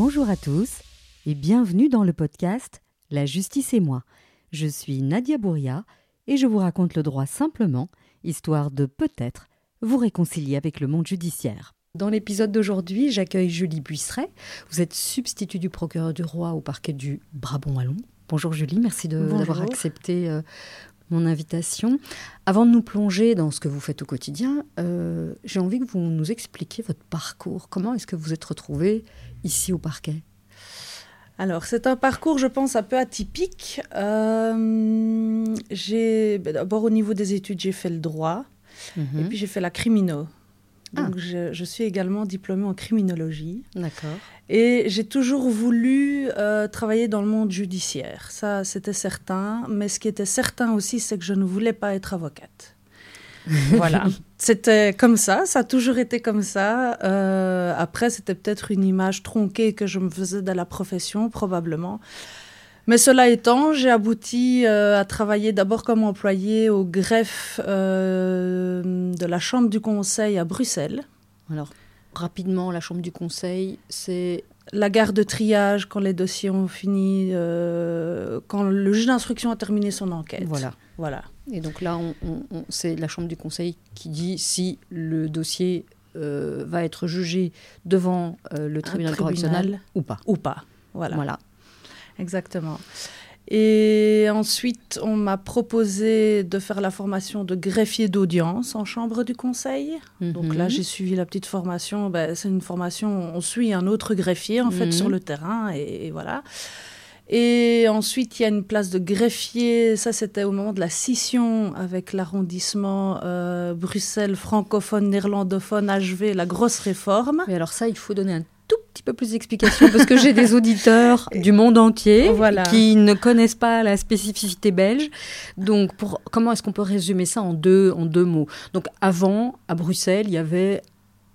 Bonjour à tous et bienvenue dans le podcast La justice et moi. Je suis Nadia Bouria et je vous raconte le droit simplement, histoire de peut-être vous réconcilier avec le monde judiciaire. Dans l'épisode d'aujourd'hui, j'accueille Julie Buisseret. Vous êtes substitut du procureur du roi au parquet du Brabant-Wallon. Bonjour Julie, merci d'avoir accepté euh, mon invitation. Avant de nous plonger dans ce que vous faites au quotidien, euh, j'ai envie que vous nous expliquiez votre parcours. Comment est-ce que vous êtes retrouvée ici au parquet? Alors, c'est un parcours, je pense, un peu atypique. Euh, j'ai, ben, d'abord, au niveau des études, j'ai fait le droit. Et puis, j'ai fait la Ah. Donc, je, suis également diplômée en criminologie. D'accord. Et j'ai toujours voulu euh, travailler dans le monde judiciaire. Ça, c'était certain. Mais ce qui était certain aussi, c'est que je ne voulais pas être avocate. voilà. C'était comme ça, ça a toujours été comme ça. Euh, après, c'était peut-être une image tronquée que je me faisais de la profession, probablement. Mais cela étant, j'ai abouti euh, à travailler d'abord comme employé au greffe euh, de la Chambre du Conseil à Bruxelles. Alors, rapidement, la Chambre du Conseil, c'est la garde de triage quand les dossiers ont fini, quand le juge d'instruction a terminé son enquête. Voilà. Voilà. Et donc là, on, c'est la Chambre du Conseil qui dit si le dossier euh, va être jugé devant euh, le tribunal, correctionnel ou pas. Ou pas. Voilà. voilà. Exactement. Et ensuite, on m'a proposé de faire la formation de greffier d'audience en chambre du conseil. Donc là, mhm. j'ai suivi la petite formation. Ben, c'est une formation, on suit un autre greffier en fait mhm. sur le terrain et voilà. Et ensuite, il y a une place de greffier. Ça, c'était au moment de la scission avec l'arrondissement euh, Bruxelles francophone, néerlandophone, HV, la grosse réforme. Mais alors ça, il faut donner un tout petit peu plus d'explications parce que j'ai des auditeurs du monde entier qui ne connaissent pas la spécificité belge. Donc, pour, comment est-ce qu'on peut résumer ça en deux, en deux mots? Donc, avant, à Bruxelles, il y avait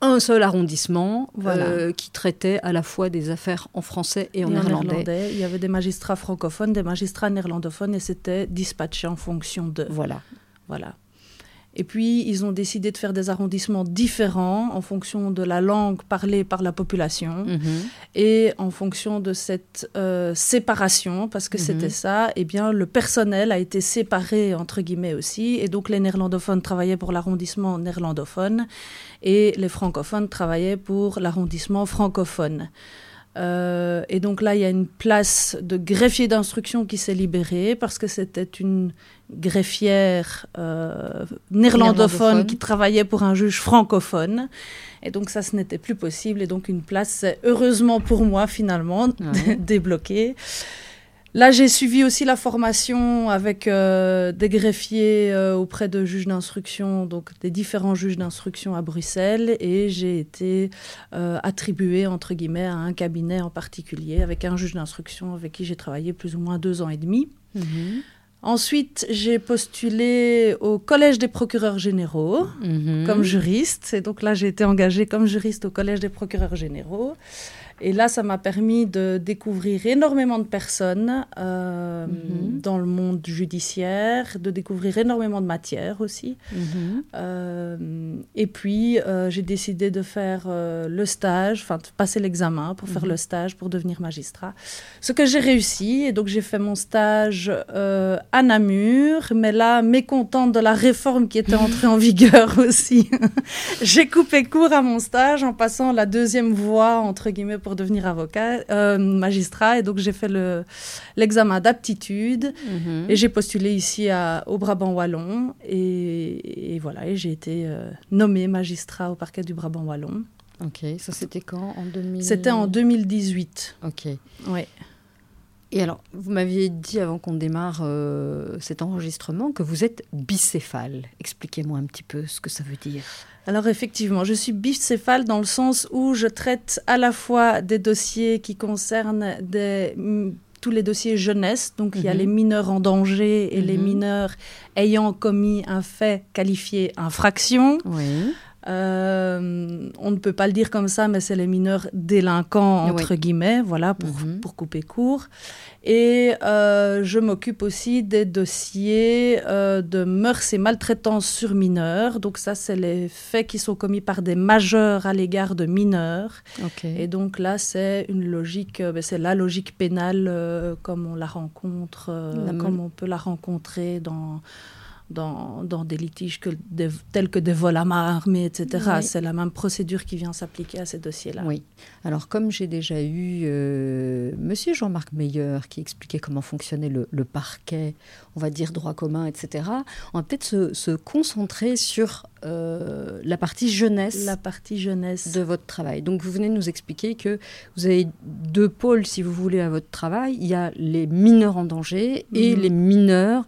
un seul arrondissement euh, qui traitait à la fois des affaires en français et en, néerlandais. Il y avait des magistrats francophones, des magistrats néerlandophones et c'était dispatché en fonction de. Voilà. Voilà. Et puis, ils ont décidé de faire des arrondissements différents en fonction de la langue parlée par la population mhm. et en fonction de cette euh, séparation, parce que c'était mhm. ça, eh bien, le personnel a été séparé, entre guillemets aussi, et donc les néerlandophones travaillaient pour l'arrondissement néerlandophone et les francophones travaillaient pour l'arrondissement francophone. Euh, et donc là, il y a une place de greffier d'instruction qui s'est libérée parce que c'était une greffière euh, néerlandophone, qui travaillait pour un juge francophone. Et donc ça, ce n'était plus possible. Et donc une place, heureusement pour moi, finalement, débloquée. Là, j'ai suivi aussi la formation avec euh, des greffiers euh, auprès de juges d'instruction, donc des différents juges d'instruction à Bruxelles, et j'ai été euh, attribuée, entre guillemets, à un cabinet en particulier, avec un juge d'instruction avec qui j'ai travaillé plus ou moins deux ans et demi. Mhm. Ensuite, j'ai postulé au Collège des procureurs généraux mhm. comme juriste. Et donc là, j'ai été engagée comme juriste au Collège des procureurs généraux. Et là, ça m'a permis de découvrir énormément de personnes euh, mhm. dans le monde judiciaire, de découvrir énormément de matières aussi. Mhm. Euh, et puis, euh, j'ai décidé de faire le stage, enfin, de passer l'examen pour faire mhm. le stage pour devenir magistrat. Ce que j'ai réussi. Et donc, j'ai fait mon stage à Namur. Mais là, mécontente de la réforme qui était entrée en vigueur aussi, j'ai coupé court à mon stage en passant la deuxième voie, entre guillemets, pour devenir avocat, euh, magistrat. Et donc, j'ai fait l'examen d'aptitude mhm. et j'ai postulé ici à, au Brabant Wallon. Et, voilà, et j'ai été euh, nommé magistrat au parquet du Brabant Wallon. Ok, ça c'était quand? En 2000... C'était en 2018. Ok. Oui. Et alors, vous m'aviez dit avant qu'on démarre euh, cet enregistrement que vous êtes bicéphale. Expliquez-moi un petit peu ce que ça veut dire. Alors effectivement, je suis bicéphale dans le sens où je traite à la fois des dossiers qui concernent tous les dossiers jeunesse, donc il y a mhm. les mineurs en danger et les mhm. mineurs ayant commis un fait qualifié infraction. Oui. Euh, on ne peut pas le dire comme ça, mais c'est les mineurs délinquants, entre guillemets, voilà, pour, mhm. pour, couper court. Et euh, je m'occupe aussi des dossiers euh, de mœurs et maltraitance sur mineurs. Donc ça, c'est les faits qui sont commis par des majeurs à l'égard de mineurs. Et donc là, c'est une logique, ben, c'est la logique pénale comme on la rencontre, comme on peut la rencontrer dans dans, dans des litiges que tels que des vols à main armée, etc. C'est la même procédure qui vient s'appliquer à ces dossiers-là. Oui. Alors, comme j'ai déjà eu euh, Monsieur Jean-Marc Meyer qui expliquait comment fonctionnait le, parquet, on va dire droit commun, etc., on va peut-être se, se, concentrer sur euh, la partie jeunesse. La partie jeunesse. De votre travail. Donc, vous venez de nous expliquer que vous avez deux pôles, si vous voulez, à votre travail. Il y a les mineurs en danger et mhm. les mineurs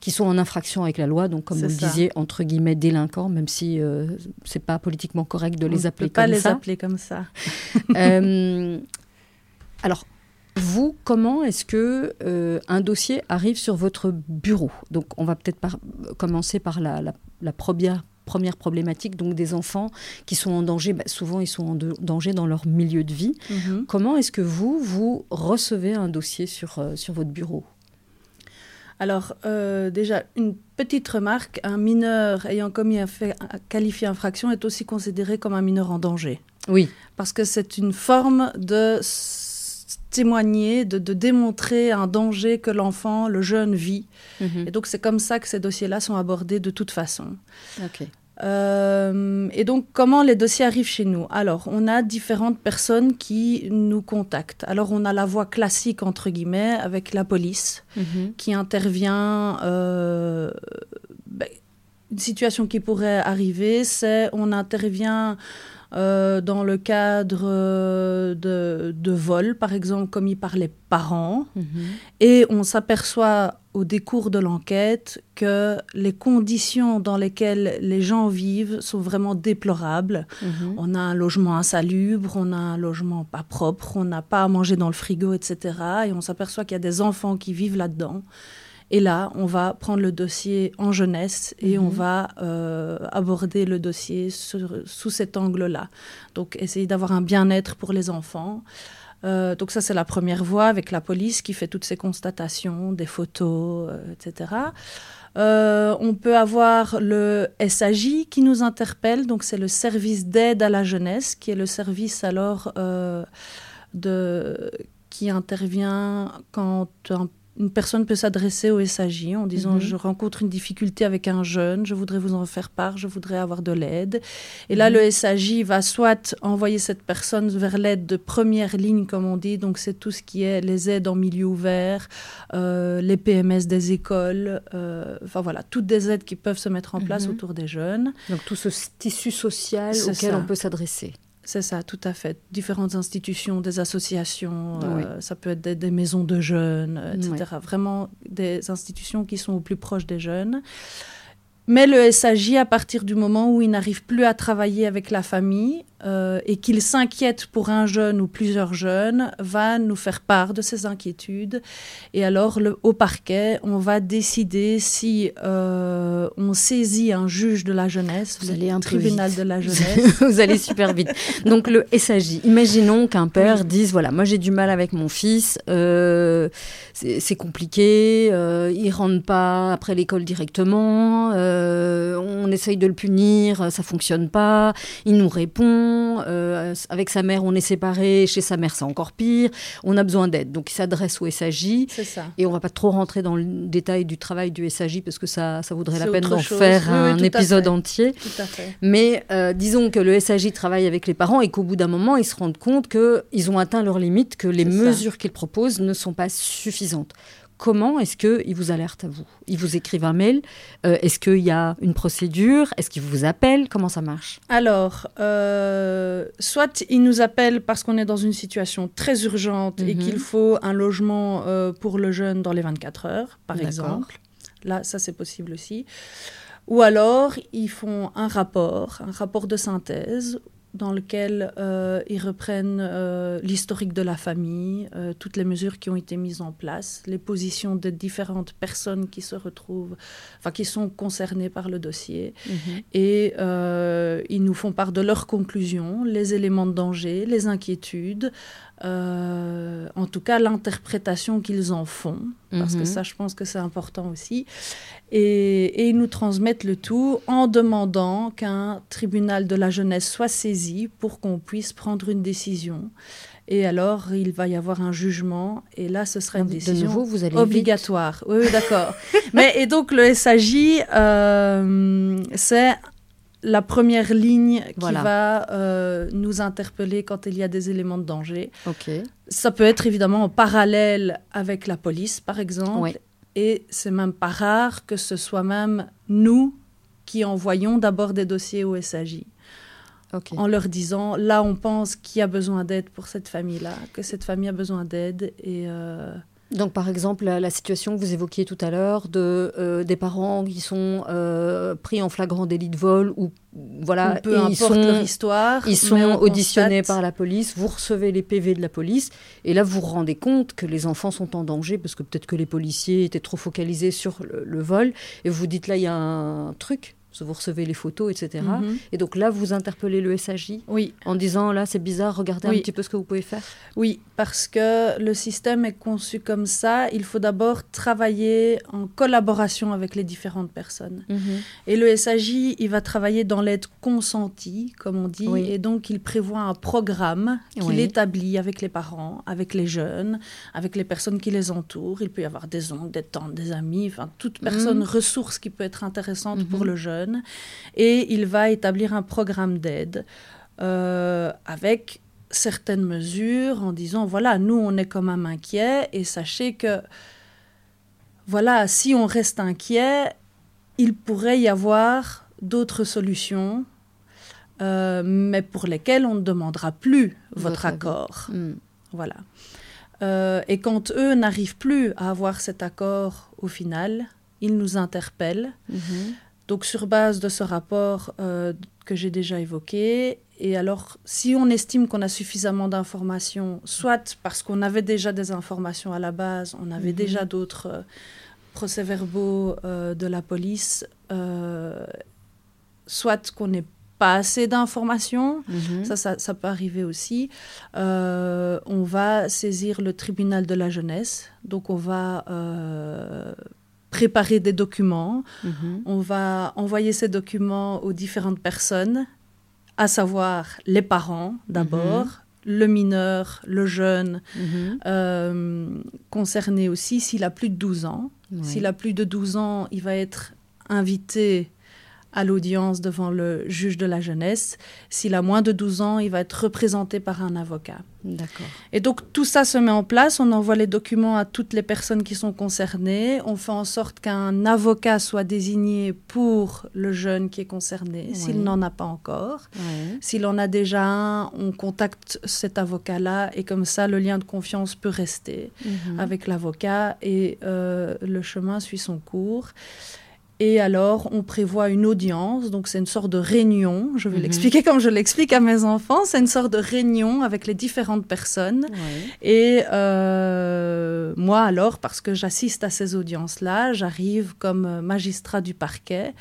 qui sont en infraction avec la loi, donc comme vous le disiez, entre guillemets délinquants, même si euh, c'est pas politiquement correct de les appeler comme ça. pas les appeler comme ça. Euh, alors, vous, comment est-ce que euh, un dossier arrive sur votre bureau? Donc, on va peut-être commencer par la, première première problématique, donc des enfants qui sont en danger, bah, souvent ils sont en danger dans leur milieu de vie. Mhm. Comment est-ce que vous, vous recevez un dossier sur, sur votre bureau? Alors, euh, déjà, une petite remarque, un mineur ayant commis un fait qualifié infraction est aussi considéré comme un mineur en danger. Oui. Parce que c'est une forme de témoigner, de, démontrer un danger que l'enfant, le jeune vit. Mhm. Et donc, c'est comme ça que ces dossiers-là sont abordés de toute façon. Ok. Euh, et donc, comment les dossiers arrivent chez nous? Alors, on a différentes personnes qui nous contactent. Alors, on a la voie classique, entre guillemets, avec la police, mhm. qui intervient. Euh, ben, une situation qui pourrait arriver, c'est on intervient euh, dans le cadre euh, de, de vols, par exemple, commis par les parents. Mhm. Et on s'aperçoit au décours de l'enquête que les conditions dans lesquelles les gens vivent sont vraiment déplorables. Mhm. On a un logement insalubre, on a un logement pas propre, on n'a pas à manger dans le frigo, etc. Et on s'aperçoit qu'il y a des enfants qui vivent là-dedans. Et là, on va prendre le dossier en jeunesse et on mhm. va euh, aborder le dossier sous cet angle-là. Donc, essayer d'avoir un bien-être pour les enfants. Euh, donc ça, c'est la première voie avec la police qui fait toutes ces constatations, des photos, euh, etc. on peut avoir le SAJ qui nous interpelle, donc c'est le service d'aide à la jeunesse, qui est le service alors de, qui intervient quand un une personne peut s'adresser au SAJ en disant mhm. je rencontre une difficulté avec un jeune, je voudrais vous en faire part, je voudrais avoir de l'aide. Et là, mhm. le SAJ va soit envoyer cette personne vers l'aide de première ligne, comme on dit, donc c'est tout ce qui est les aides en milieu ouvert, euh, les PMS des écoles, euh, enfin voilà, toutes des aides qui peuvent se mettre en place mhm. autour des jeunes. Donc tout ce tissu social auquel on peut s'adresser. C'est ça, tout à fait. Différentes institutions, des associations, euh, ça peut être des, maisons de jeunes, etc. Vraiment des institutions qui sont au plus proche des jeunes. Mais le SAJ, à partir du moment où il n'arrive plus à travailler avec la famille euh, et qu'il s'inquiète pour un jeune ou plusieurs jeunes, va nous faire part de ses inquiétudes. Et alors, le, au parquet, on va décider si euh, on saisit un juge de la jeunesse, Vous le tribunal de la jeunesse. Vous allez super vite. Donc, le SAJ, imaginons qu'un père dise, voilà, moi j'ai du mal avec mon fils, euh, c'est compliqué, il rentre pas après l'école directement. On essaye de le punir, ça fonctionne pas, il nous répond, euh, avec sa mère on est séparés, chez sa mère c'est encore pire, on a besoin d'aide. Donc il s'adresse au SAJ. Et on va pas trop rentrer dans le détail du travail du SAJ parce que ça, ça vaudrait la peine d'en faire un épisode entier. Mais euh, disons que le SAJ travaille avec les parents et qu'au bout d'un moment ils se rendent compte qu'ils ont atteint leurs limites, que les mesures qu'ils proposent ne sont pas suffisantes comment est-ce qu'ils vous alertent à vous? Ils vous écrivent un mail euh, Est-ce qu'il y a une procédure? Est-ce qu'ils vous appellent? Comment ça marche? Alors, euh, soit ils nous appellent parce qu'on est dans une situation très urgente et mhm. qu'il faut un logement euh, pour le jeune dans les 24 heures, par exemple. Là, ça c'est possible aussi. Ou alors, ils font un rapport, un rapport de synthèse dans lequel euh, ils reprennent euh, l'historique de la famille, euh, toutes les mesures qui ont été mises en place, les positions de différentes personnes qui se retrouvent, enfin qui sont concernées par le dossier, mhm. et ils nous font part de leurs conclusions, les éléments de danger, les inquiétudes, euh, en tout cas l'interprétation qu'ils en font, parce que mhm. ça, je pense que c'est important aussi. Et, ils nous transmettent le tout en demandant qu'un tribunal de la jeunesse soit saisi pour qu'on puisse prendre une décision. Et alors, il va y avoir un jugement, et là, ce sera une décision vous allez obligatoire. Oui, d'accord. Mais et donc, le SAJ, euh, c'est la première ligne qui va euh, nous interpeller quand il y a des éléments de danger. Ça peut être évidemment en parallèle avec la police, par exemple. Et c'est même pas rare que ce soit même nous qui envoyons d'abord des dossiers au SAJ. En leur disant, là, on pense qu'il y a besoin d'aide pour cette famille-là, que cette famille a besoin d'aide. Et. Euh, donc, par exemple, la, situation que vous évoquiez tout à l'heure de euh, des parents qui sont euh, pris en flagrant délit de vol ou voilà, peu importe ils sont, leur histoire, ils sont auditionnés par la police. Vous recevez les PV de la police et là vous vous rendez compte que les enfants sont en danger parce que peut-être que les policiers étaient trop focalisés sur le vol et vous dites là il y a un truc vous recevez les photos, etc. Mhm. Et donc là, vous interpellez le SAJ oui. en disant là, c'est bizarre, regardez un petit peu ce que vous pouvez faire. Oui, parce que le système est conçu comme ça. Il faut d'abord travailler en collaboration avec les différentes personnes. Mhm. Et le SAJ, il va travailler dans l'aide consentie, comme on dit, et donc il prévoit un programme qu'il établit avec les parents, avec les jeunes, avec les personnes qui les entourent. Il peut y avoir des oncles, des tantes, des amis, enfin toute personne mhm. ressource qui peut être intéressante pour le jeune et il va établir un programme d'aide euh, avec certaines mesures en disant voilà, nous on est quand même inquiets et sachez que voilà, si on reste inquiet, il pourrait y avoir d'autres solutions, euh, mais pour lesquelles on ne demandera plus votre, accord. Hmm. Voilà. Euh, et quand eux n'arrivent plus à avoir cet accord au final, ils nous interpellent. Mhm. Donc sur base de ce rapport euh, que j'ai déjà évoqué, et alors si on estime qu'on a suffisamment d'informations, soit parce qu'on avait déjà des informations à la base, on avait mhm. déjà d'autres euh, procès-verbaux euh, de la police, soit qu'on n'ait pas assez d'informations, mhm. ça, ça, ça, peut arriver aussi, on va saisir le tribunal de la jeunesse, donc on va préparer des documents. Mhm. On va envoyer ces documents aux différentes personnes, à savoir les parents d'abord, mhm. le mineur, le jeune, mhm. euh, concerné aussi s'il a plus de 12 ans. S'il a plus de 12 ans, il va être invité à l'audience devant le juge de la jeunesse. S'il a moins de 12 ans, il va être représenté par un avocat. D'accord. Et donc tout ça se met en place, on envoie les documents à toutes les personnes qui sont concernées, on fait en sorte qu'un avocat soit désigné pour le jeune qui est concerné, s'il n'en a pas encore. S'il en a déjà un, on contacte cet avocat-là et comme ça le lien de confiance peut rester mhm. avec l'avocat et euh, le chemin suit son cours. Et alors, on prévoit une audience, donc c'est une sorte de réunion, je vais mhm. l'expliquer comme je l'explique à mes enfants, c'est une sorte de réunion avec les différentes personnes. Et euh, moi alors, parce que j'assiste à ces audiences-là, j'arrive comme magistrat du parquet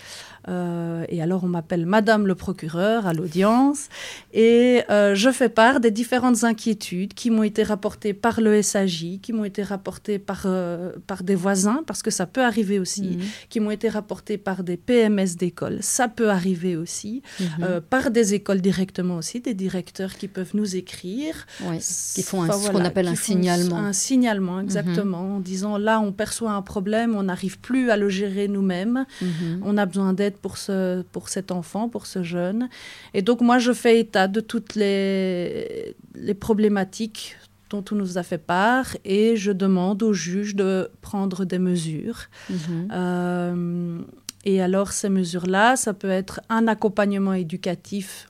euh, et alors, on m'appelle Madame le procureur à l'audience. Et euh, je fais part des différentes inquiétudes qui m'ont été rapportées par le SAJ, qui m'ont été rapportées par, euh, par des voisins, parce que ça peut arriver aussi, mhm. qui m'ont été rapportées par des PMS d'école, ça peut arriver aussi, mhm. par des écoles directement aussi, des directeurs qui peuvent nous écrire. qui font ce qu'on appelle un signalement. Un signalement, mhm. exactement, en disant là, on perçoit un problème, on n'arrive plus à le gérer nous-mêmes, on a besoin d'aide pour, ce, pour cet enfant, pour ce jeune. Et donc moi, je fais état de toutes les, les problématiques dont on nous a fait part et je demande au juge de prendre des mesures. Mhm. Euh, et alors ces mesures-là, ça peut être un accompagnement éducatif.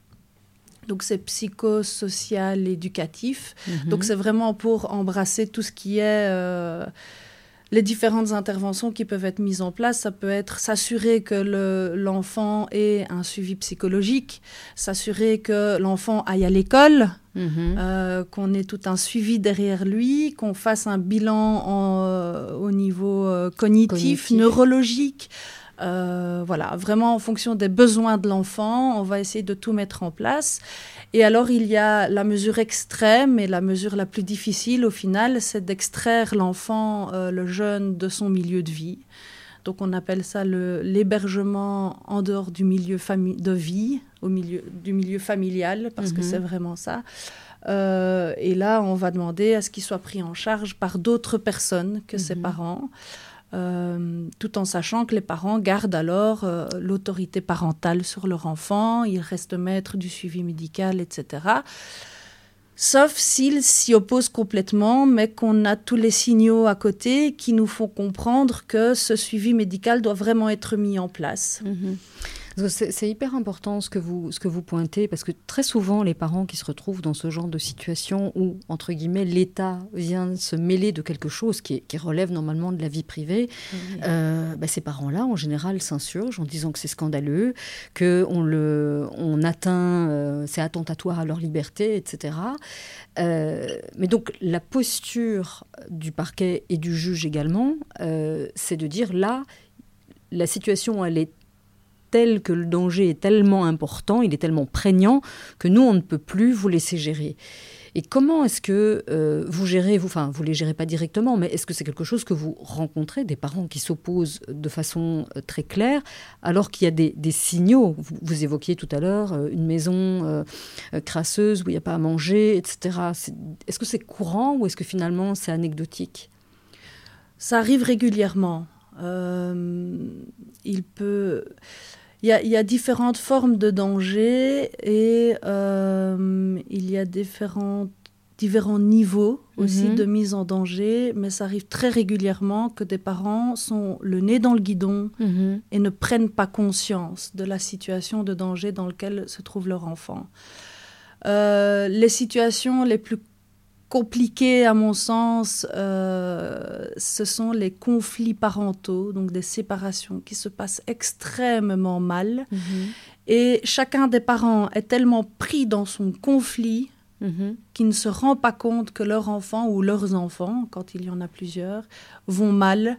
Donc c'est psychosocial éducatif. Mhm. Donc c'est vraiment pour embrasser tout ce qui est... Euh, les différentes interventions qui peuvent être mises en place, ça peut être s'assurer que l'enfant ait un suivi psychologique, s'assurer que l'enfant aille à l'école, mhm. euh, qu'on ait tout un suivi derrière lui, qu'on fasse un bilan euh, au niveau euh, cognitif, neurologique. Voilà, vraiment en fonction des besoins de l'enfant, on va essayer de tout mettre en place. Et alors, il y a la mesure extrême et la mesure la plus difficile au final, c'est d'extraire l'enfant, euh, le jeune, de son milieu de vie. Donc, on appelle ça l'hébergement en dehors du milieu de vie, au milieu, du milieu familial, parce que mhm. c'est vraiment ça. Euh, et là, on va demander à ce qu'il soit pris en charge par d'autres personnes que ses mhm. parents. Euh, tout en sachant que les parents gardent alors euh, l'autorité parentale sur leur enfant, ils restent maîtres du suivi médical, etc. Sauf s'ils s'y opposent complètement, mais qu'on a tous les signaux à côté qui nous font comprendre que ce suivi médical doit vraiment être mis en place. Mhm. C'est hyper important ce que, vous, ce que vous pointez, parce que très souvent, les parents qui se retrouvent dans ce genre de situation où, entre guillemets, l'État vient se mêler de quelque chose qui, qui relève normalement de la vie privée, euh, bah, ces parents-là, en général, s'insurgent en disant que c'est scandaleux, qu'on on atteint, euh, c'est attentatoire à leur liberté, etc. Euh, mais donc, la posture du parquet et du juge également, c'est de dire là, la situation, elle est tel que le danger est tellement important, il est tellement prégnant que nous, on ne peut plus vous laisser gérer. Et comment est-ce que euh, vous gérez, vous, enfin, vous les gérez pas directement, mais est-ce que c'est quelque chose que vous rencontrez, des parents qui s'opposent de façon euh, très claire, alors qu'il y a des, signaux? Vous, évoquiez tout à l'heure euh, une maison crasseuse où il n'y a pas à manger, etc. Est-ce que c'est courant ou est-ce que finalement c'est anecdotique? Ça arrive régulièrement. il peut il y, a, différentes formes de danger et euh, il y a différents, différents niveaux aussi mhm. de mise en danger, mais ça arrive très régulièrement que des parents sont le nez dans le guidon mhm. et ne prennent pas conscience de la situation de danger dans laquelle se trouve leur enfant. Euh, les situations les plus compliqué, à mon sens, euh, ce sont les conflits parentaux, donc des séparations qui se passent extrêmement mal. Mhm. Et chacun des parents est tellement pris dans son conflit mhm. qu'il ne se rend pas compte que leur enfant ou leurs enfants, quand il y en a plusieurs, vont mal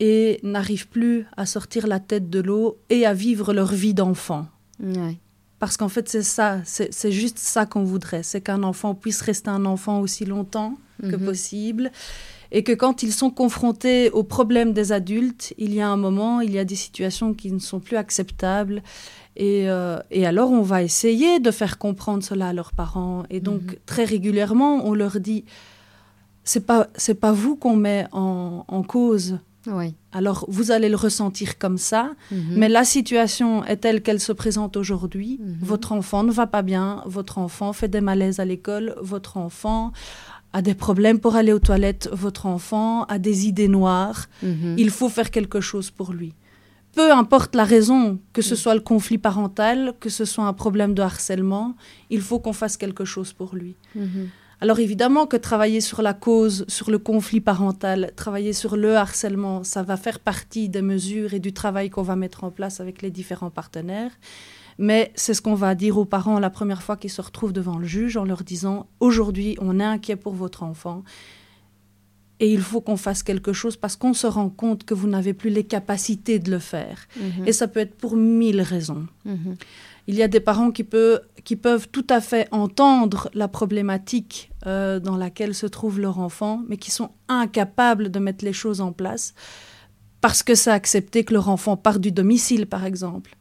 et n'arrivent plus à sortir la tête de l'eau et à vivre leur vie d'enfant. Parce qu'en fait, c'est ça, c'est juste ça qu'on voudrait, c'est qu'un enfant puisse rester un enfant aussi longtemps que mhm. possible. Et que quand ils sont confrontés aux problèmes des adultes, il y a un moment, il y a des situations qui ne sont plus acceptables. Et, euh, et alors, on va essayer de faire comprendre cela à leurs parents. Et donc, mhm. très régulièrement, on leur dit c'est pas, c'est pas vous qu'on met en, en cause oui. Alors, vous allez le ressentir comme ça, mhm. mais la situation est telle qu'elle se présente aujourd'hui. Mhm. Votre enfant ne va pas bien, votre enfant fait des malaises à l'école, votre enfant a des problèmes pour aller aux toilettes, votre enfant a des idées noires. Mhm. Il faut faire quelque chose pour lui. Peu importe la raison, que ce soit le conflit parental, que ce soit un problème de harcèlement, il faut qu'on fasse quelque chose pour lui. Alors évidemment que travailler sur la cause, sur le conflit parental, travailler sur le harcèlement, ça va faire partie des mesures et du travail qu'on va mettre en place avec les différents partenaires. Mais c'est ce qu'on va dire aux parents la première fois qu'ils se retrouvent devant le juge en leur disant aujourd'hui on est inquiet pour votre enfant et il faut qu'on fasse quelque chose parce qu'on se rend compte que vous n'avez plus les capacités de le faire. Mhm. Et ça peut être pour mille raisons. Mhm. Il y a des parents qui, qui, peuvent tout à fait entendre la problématique euh, dans laquelle se trouve leur enfant, mais qui sont incapables de mettre les choses en place parce que c'est accepté que leur enfant part du domicile, par exemple.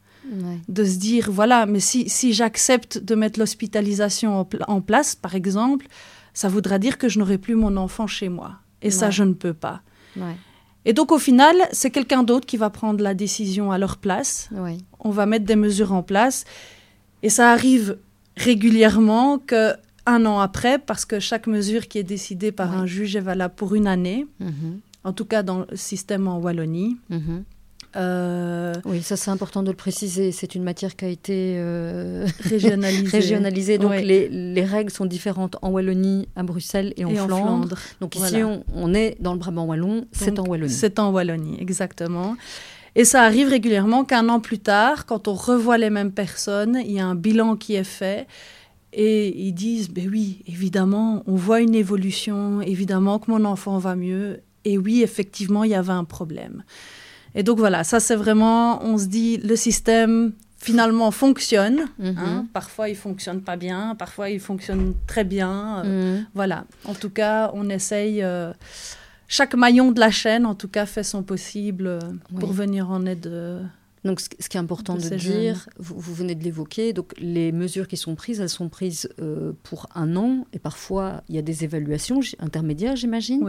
De se dire, voilà, mais si, si j'accepte de mettre l'hospitalisation en, place, par exemple, ça voudra dire que je n'aurai plus mon enfant chez moi. Et ça, je ne peux pas. Et donc, au final, c'est quelqu'un d'autre qui va prendre la décision à leur place. On va mettre des mesures en place. Et ça arrive régulièrement que un an après, parce que chaque mesure qui est décidée par un juge est valable pour une année, mhm. en tout cas dans le système en Wallonie. Mhm. Euh, oui, ça c'est important de le préciser. C'est une matière qui a été euh, régionalisée. régionalisée. Donc les, les, règles sont différentes en Wallonie, à Bruxelles et en, Flandre. Donc ici on, est dans le Brabant wallon, c'est en Wallonie. C'est en Wallonie, exactement. Et ça arrive régulièrement qu'un an plus tard, quand on revoit les mêmes personnes, il y a un bilan qui est fait. Et ils disent, ben oui, évidemment, on voit une évolution, évidemment que mon enfant va mieux. Et oui, effectivement, il y avait un problème. Et donc voilà, ça c'est vraiment, on se dit, le système finalement fonctionne. Mhm. Hein. Parfois il fonctionne pas bien, parfois il fonctionne très bien. Euh, mhm. Voilà. En tout cas, on essaye. Euh, chaque maillon de la chaîne, en tout cas, fait son possible euh, pour venir en aide donc, ce qui est important de, dire, vous, venez de l'évoquer, donc les mesures qui sont prises, elles sont prises euh, pour un an, et parfois il y a des évaluations intermédiaires, j'imagine.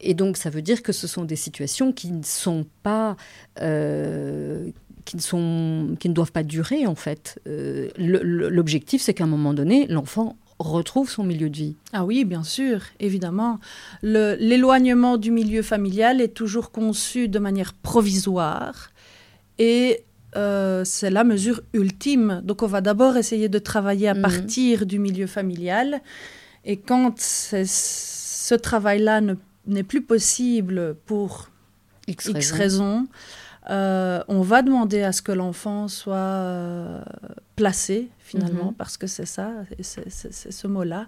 Et donc, ça veut dire que ce sont des situations qui ne sont pas, euh, qui ne sont, qui ne doivent pas durer en fait. Euh, l'objectif, c'est qu'à un moment donné, l'enfant retrouve son milieu de vie. Ah oui, bien sûr, évidemment. L'éloignement du milieu familial est toujours conçu de manière provisoire et euh, c'est la mesure ultime. Donc on va d'abord essayer de travailler à mhm. partir du milieu familial. Et quand ce travail-là n'est plus possible pour X, raisons, euh, on va demander à ce que l'enfant soit euh, placé finalement, mhm. parce que c'est ça, c'est ce mot-là.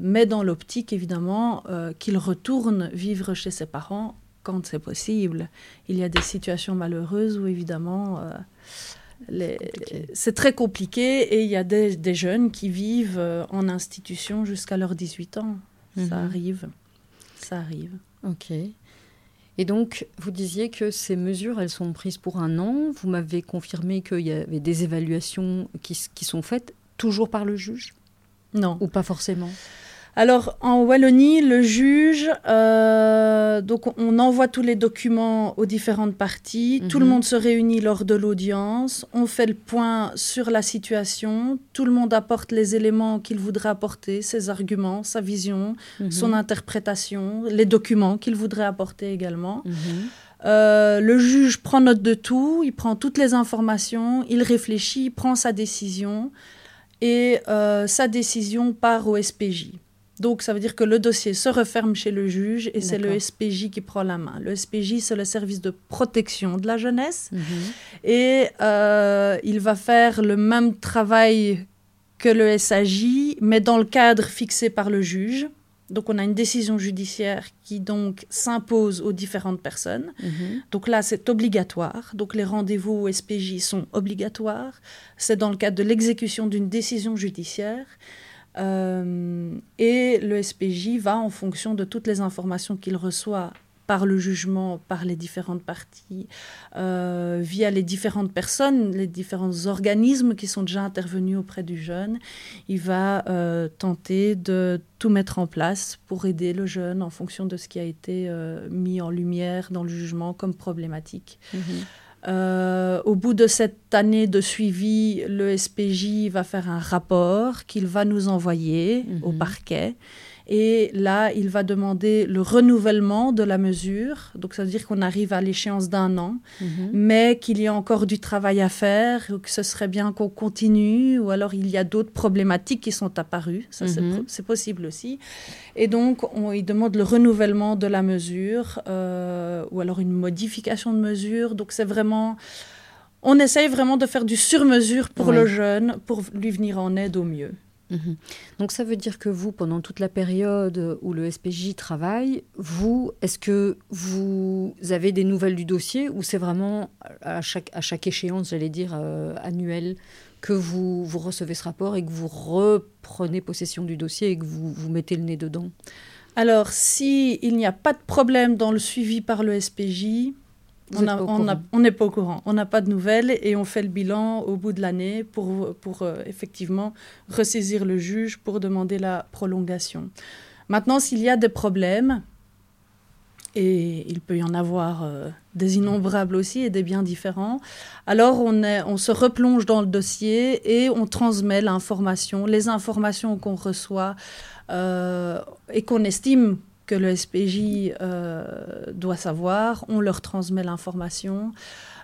mais dans l'optique évidemment qu'il retourne vivre chez ses parents quand c'est possible. Il y a des situations malheureuses où évidemment euh, c'est très compliqué et il y a des, jeunes qui vivent euh, en institution jusqu'à leurs 18 ans. Ça mhm. arrive. Ça arrive. Ok. Et donc, vous disiez que ces mesures, elles sont prises pour un an. Vous m'avez confirmé qu'il y avait des évaluations qui, qui sont faites toujours par le juge? Non. Ou pas forcément? Alors en Wallonie, le juge, euh, donc on envoie tous les documents aux différentes parties, tout le mhm. monde se réunit lors de l'audience, on fait le point sur la situation, tout le monde apporte les éléments qu'il voudrait apporter, ses arguments, sa vision, mhm. son interprétation, les documents qu'il voudrait apporter également. Mhm. Euh, le juge prend note de tout, il prend toutes les informations, il réfléchit, prend sa décision et euh, sa décision part au SPJ. Donc, ça veut dire que le dossier se referme chez le juge et c'est le SPJ qui prend la main. Le SPJ, c'est le service de protection de la jeunesse. Mhm. Et euh, il va faire le même travail que le SAJ, mais dans le cadre fixé par le juge. Donc, on a une décision judiciaire qui donc s'impose aux différentes personnes. Mhm. Donc là, c'est obligatoire. Donc, les rendez-vous au SPJ sont obligatoires. C'est dans le cadre de l'exécution d'une décision judiciaire. Euh, et le SPJ va, en fonction de toutes les informations qu'il reçoit par le jugement, par les différentes parties, euh, via les différentes personnes, les différents organismes qui sont déjà intervenus auprès du jeune, il va euh, tenter de tout mettre en place pour aider le jeune en fonction de ce qui a été mis en lumière dans le jugement comme problématique. Mhm. Euh, au bout de cette année de suivi, le SPJ va faire un rapport qu'il va nous envoyer au mhm. parquet. Et là, il va demander le renouvellement de la mesure. Donc, ça veut dire qu'on arrive à l'échéance d'un an, mhm. mais qu'il y a encore du travail à faire, ou que ce serait bien qu'on continue, ou alors il y a d'autres problématiques qui sont apparues. Ça, c'est mhm. possible aussi. Et donc, on, il demande le renouvellement de la mesure, euh, ou alors une modification de mesure. Donc, c'est vraiment on essaye vraiment de faire du sur-mesure pour le jeune, pour lui venir en aide au mieux. Mhm. Donc ça veut dire que vous, pendant toute la période où le SPJ travaille, vous, est-ce que vous avez des nouvelles du dossier ou c'est vraiment à chaque, à chaque échéance, j'allais dire, euh, annuelle, que vous, vous recevez ce rapport et que vous reprenez possession du dossier et que vous, vous mettez le nez dedans? Alors, s'il il n'y a pas de problème dans le suivi par le SPJ, on n'est pas au courant. On n'a pas de nouvelles et on fait le bilan au bout de l'année pour, pour euh, effectivement ressaisir le juge pour demander la prolongation. Maintenant, s'il y a des problèmes, et il peut y en avoir euh, des innombrables aussi et des bien différents, alors on, est, on se replonge dans le dossier et on transmet l'information, les informations qu'on reçoit euh, et qu'on estime que le SPJ doit savoir, on leur transmet l'information.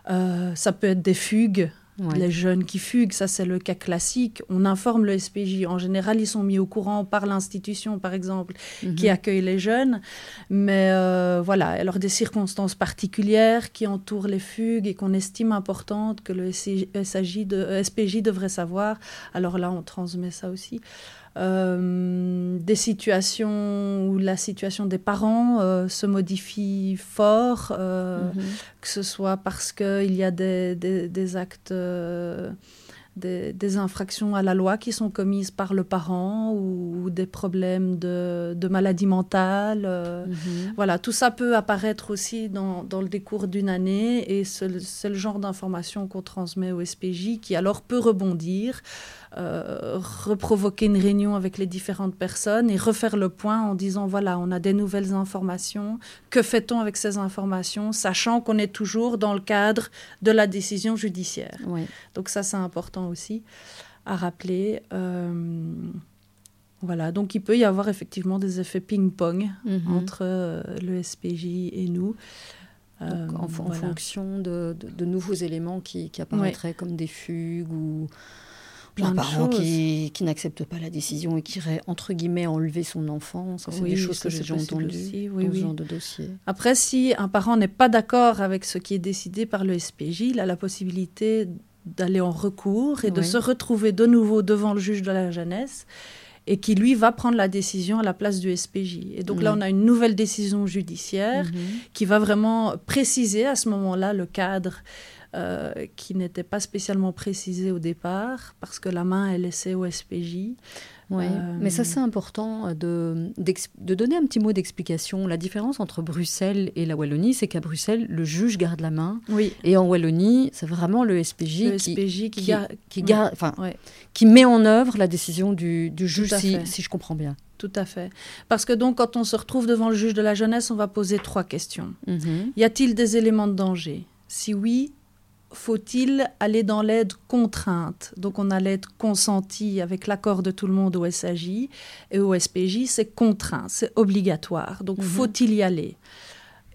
ça peut être des fugues les jeunes qui fuguent, ça c'est le cas classique. On informe le SPJ. En général, ils sont mis au courant par l'institution, par exemple, mhm. qui accueille les jeunes. Mais euh, voilà, alors des circonstances particulières qui entourent les fugues et qu'on estime importantes que le SPJ devrait savoir. Alors là, on transmet ça aussi. Euh, des situations où la situation des parents euh, se modifie fort, euh, mhm. que ce soit parce qu'il y a des, des, actes, des, des, infractions à la loi qui sont commises par le parent ou, des problèmes de, de maladie mentale. Mhm. Voilà, tout ça peut apparaître aussi dans, dans le décours d'une année et c'est le genre d'information qu'on transmet au SPJ qui alors peut rebondir. Euh, reprovoquer une réunion avec les différentes personnes et refaire le point en disant voilà, on a des nouvelles informations, que fait-on avec ces informations, sachant qu'on est toujours dans le cadre de la décision judiciaire. Donc ça, c'est important aussi à rappeler. Euh, voilà, donc il peut y avoir effectivement des effets ping-pong mhm. entre euh, le SPJ et nous. en, fonction de, nouveaux éléments qui, apparaîtraient comme des fugues ou un parent qui, qui n'accepte pas la décision et qui irait, entre guillemets, enlever son enfant. Ça, c'est des choses que j'ai déjà entendues oui, dans ce genre de dossier. Après, si un parent n'est pas d'accord avec ce qui est décidé par le SPJ, il a la possibilité d'aller en recours et de se retrouver de nouveau devant le juge de la jeunesse et qui, lui, va prendre la décision à la place du SPJ. Et donc là, on a une nouvelle décision judiciaire mhm. qui va vraiment préciser à ce moment-là le cadre euh, qui n'était pas spécialement précisé au départ, parce que la main est laissée au SPJ. Oui, euh, mais ça c'est important euh, de, de, donner un petit mot d'explication. La différence entre Bruxelles et la Wallonie, c'est qu'à Bruxelles, le juge garde la main. Oui. Et en Wallonie, c'est vraiment le SPJ, le qui, SPJ qui, qui, garde, enfin, qui met en œuvre la décision du, du juge, si, si, je comprends bien. Tout à fait. Parce que donc, quand on se retrouve devant le juge de la jeunesse, on va poser trois questions. Mhm. Y a-t-il des éléments de danger? Si oui, faut-il aller dans l'aide contrainte? Donc on a l'aide consentie avec l'accord de tout le monde au SAJ et au SPJ, c'est contraint, c'est obligatoire. Donc mhm. faut-il y aller?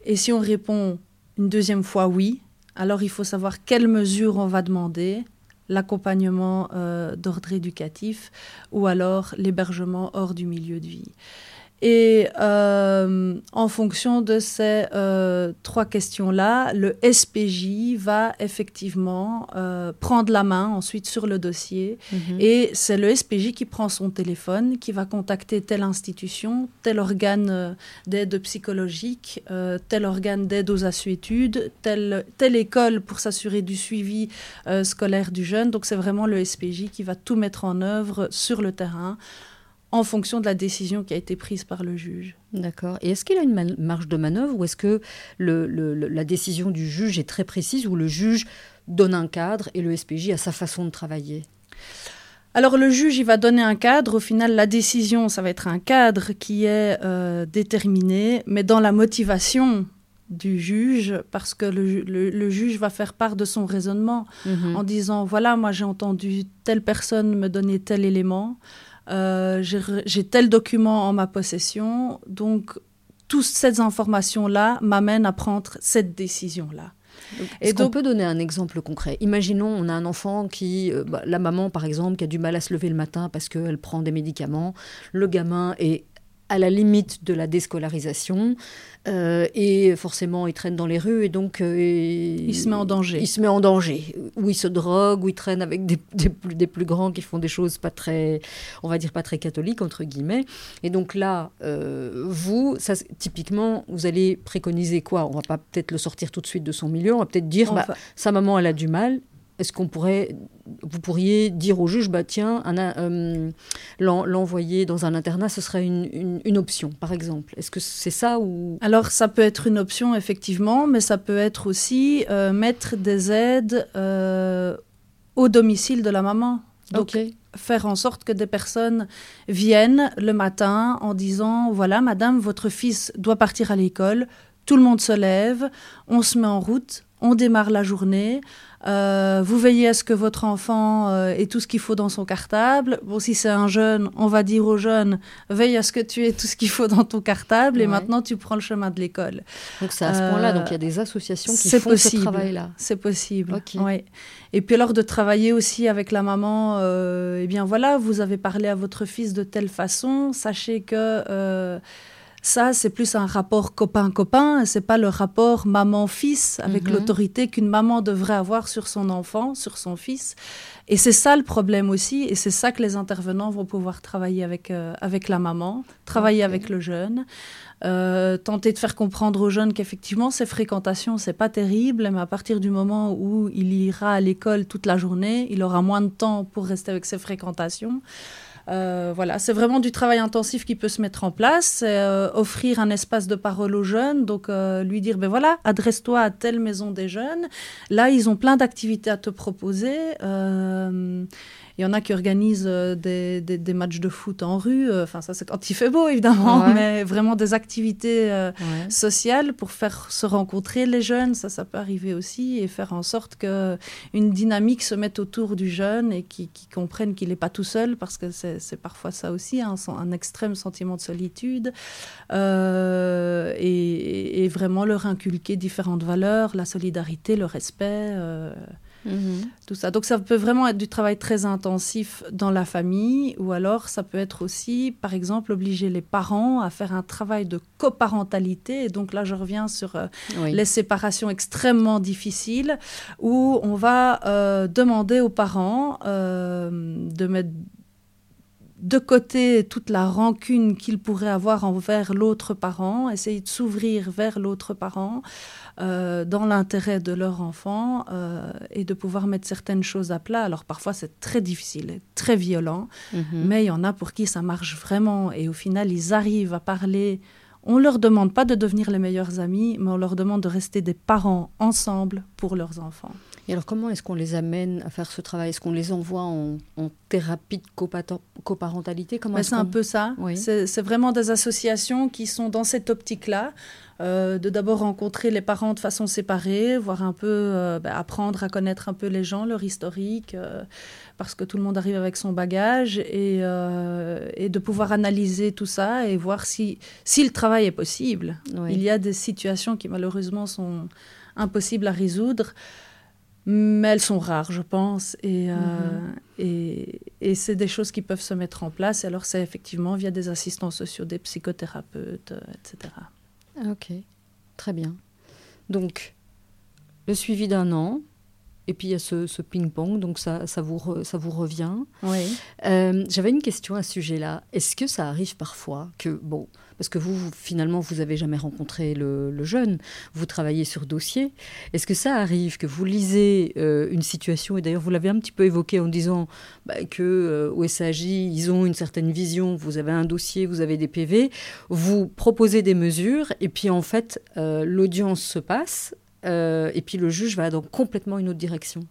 Et si on répond une deuxième fois oui, alors il faut savoir quelles mesures on va demander, l'accompagnement euh, d'ordre éducatif ou alors l'hébergement hors du milieu de vie. Et euh, en fonction de ces euh, trois questions-là, le SPJ va effectivement euh, prendre la main ensuite sur le dossier. Mhm. Et c'est le SPJ qui prend son téléphone, qui va contacter telle institution, tel organe d'aide psychologique, tel organe d'aide aux assuétudes, telle, telle école pour s'assurer du suivi scolaire du jeune. Donc c'est vraiment le SPJ qui va tout mettre en œuvre sur le terrain en fonction de la décision qui a été prise par le juge. D'accord. Et est-ce qu'il a une marge de manœuvre ou est-ce que la décision du juge est très précise ou le juge donne un cadre et le SPJ a sa façon de travailler? Alors le juge, il va donner un cadre. Au final, la décision, ça va être un cadre qui est euh, déterminé, mais dans la motivation du juge, parce que le, juge va faire part de son raisonnement mhm. en disant, voilà, moi j'ai entendu telle personne me donner tel élément. Euh, j'ai tel document en ma possession, donc toutes ces informations-là m'amènent à prendre cette décision-là. Est-ce qu'on peut donner un exemple concret? Imaginons, on a un enfant qui, euh, bah, la maman par exemple, qui a du mal à se lever le matin parce qu'elle prend des médicaments. Le gamin est à la limite de la déscolarisation. Euh, et forcément, il traîne dans les rues et donc euh, il se met en danger. Il se met en danger. Ou il se drogue, ou il traîne avec des, des, plus, grands qui font des choses pas très, on va dire pas très catholiques entre guillemets. Et donc là, euh, vous, ça, typiquement, vous allez préconiser quoi? On va pas peut-être le sortir tout de suite de son milieu. On va peut-être dire, bah, sa maman, elle a du mal est-ce qu'on pourrait, vous pourriez dire au juge, bah tiens, euh, l'envoyer dans un internat, ce serait une, option, par exemple. Est-ce que c'est ça ou? Alors ça peut être une option effectivement, mais ça peut être aussi euh, mettre des aides euh, au domicile de la maman. Donc faire en sorte que des personnes viennent le matin en disant voilà, Madame, votre fils doit partir à l'école. Tout le monde se lève, on se met en route, on démarre la journée, euh, vous veillez à ce que votre enfant euh, ait tout ce qu'il faut dans son cartable. Bon, si c'est un jeune, on va dire au jeune, veille à ce que tu aies tout ce qu'il faut dans ton cartable et maintenant tu prends le chemin de l'école. Donc c'est à ce point-là, donc il y a des associations qui font possible. ce travail-là. C'est possible. Ouais. Et puis alors de travailler aussi avec la maman, eh bien voilà, vous avez parlé à votre fils de telle façon, sachez que ça, c'est plus un rapport copain-copain, c'est pas le rapport maman-fils avec mhm. l'autorité qu'une maman devrait avoir sur son enfant, sur son fils. Et c'est ça le problème aussi, et c'est ça que les intervenants vont pouvoir travailler avec, euh, avec la maman, travailler avec le jeune. Euh, tenter de faire comprendre aux jeunes qu'effectivement ces fréquentations c'est pas terrible mais à partir du moment où il ira à l'école toute la journée il aura moins de temps pour rester avec ses fréquentations euh, voilà, c'est vraiment du travail intensif qui peut se mettre en place. Euh, offrir un espace de parole aux jeunes, donc euh, lui dire, ben voilà, adresse-toi à telle maison des jeunes. Là, ils ont plein d'activités à te proposer. Il y en a qui organisent euh, des, des, matchs de foot en rue. Euh, enfin, ça, c'est quand il fait beau, évidemment, mais vraiment des activités euh, sociales pour faire se rencontrer les jeunes. Ça, ça peut arriver aussi et faire en sorte qu'une dynamique se mette autour du jeune et qu'ils qui comprennent qu'il n'est pas tout seul parce que c'est parfois ça aussi, hein, un extrême sentiment de solitude. et, et, vraiment leur inculquer différentes valeurs, la solidarité, le respect. Tout ça. Donc ça peut vraiment être du travail très intensif dans la famille ou alors ça peut être aussi, par exemple, obliger les parents à faire un travail de coparentalité. Et donc là, je reviens sur euh, les séparations extrêmement difficiles où on va euh, demander aux parents euh, de mettre de côté toute la rancune qu'ils pourraient avoir envers l'autre parent, essayer de s'ouvrir vers l'autre parent, euh, dans l'intérêt de leur enfant euh, et de pouvoir mettre certaines choses à plat. Alors parfois c'est très difficile, très violent, mhm. mais il y en a pour qui ça marche vraiment et au final ils arrivent à parler. On leur demande pas de devenir les meilleurs amis, mais on leur demande de rester des parents ensemble pour leurs enfants. Et alors comment est-ce qu'on les amène à faire ce travail? Est-ce qu'on les envoie en, thérapie de coparentalité? C'est un peu ça. C'est vraiment des associations qui sont dans cette optique-là. Euh, de d'abord rencontrer les parents de façon séparée, voir un peu, euh, bah, apprendre à connaître un peu les gens, leur historique, euh, parce que tout le monde arrive avec son bagage, et, de pouvoir analyser tout ça et voir si, si le travail est possible. Il y a des situations qui malheureusement sont impossibles à résoudre mais elles sont rares, je pense, et, mhm. et, et c'est des choses qui peuvent se mettre en place. Et alors, c'est effectivement via des assistants sociaux, des psychothérapeutes, etc. Ok, très bien. Donc, le suivi d'un an, et puis il y a ce, ping-pong, donc ça, ça, vous ça vous revient. Oui. Euh, j'avais une question à ce sujet-là. Est-ce que ça arrive parfois que, bon, parce que vous, finalement, vous n'avez jamais rencontré le, jeune, vous travaillez sur dossier. Est-ce que ça arrive que vous lisez euh, une situation, et d'ailleurs vous l'avez un petit peu évoqué en disant bah, que euh, au SAJ, ils ont une certaine vision, vous avez un dossier, vous avez des PV, vous proposez des mesures, et puis en fait, euh, l'audience se passe, et puis le juge va dans complètement une autre direction.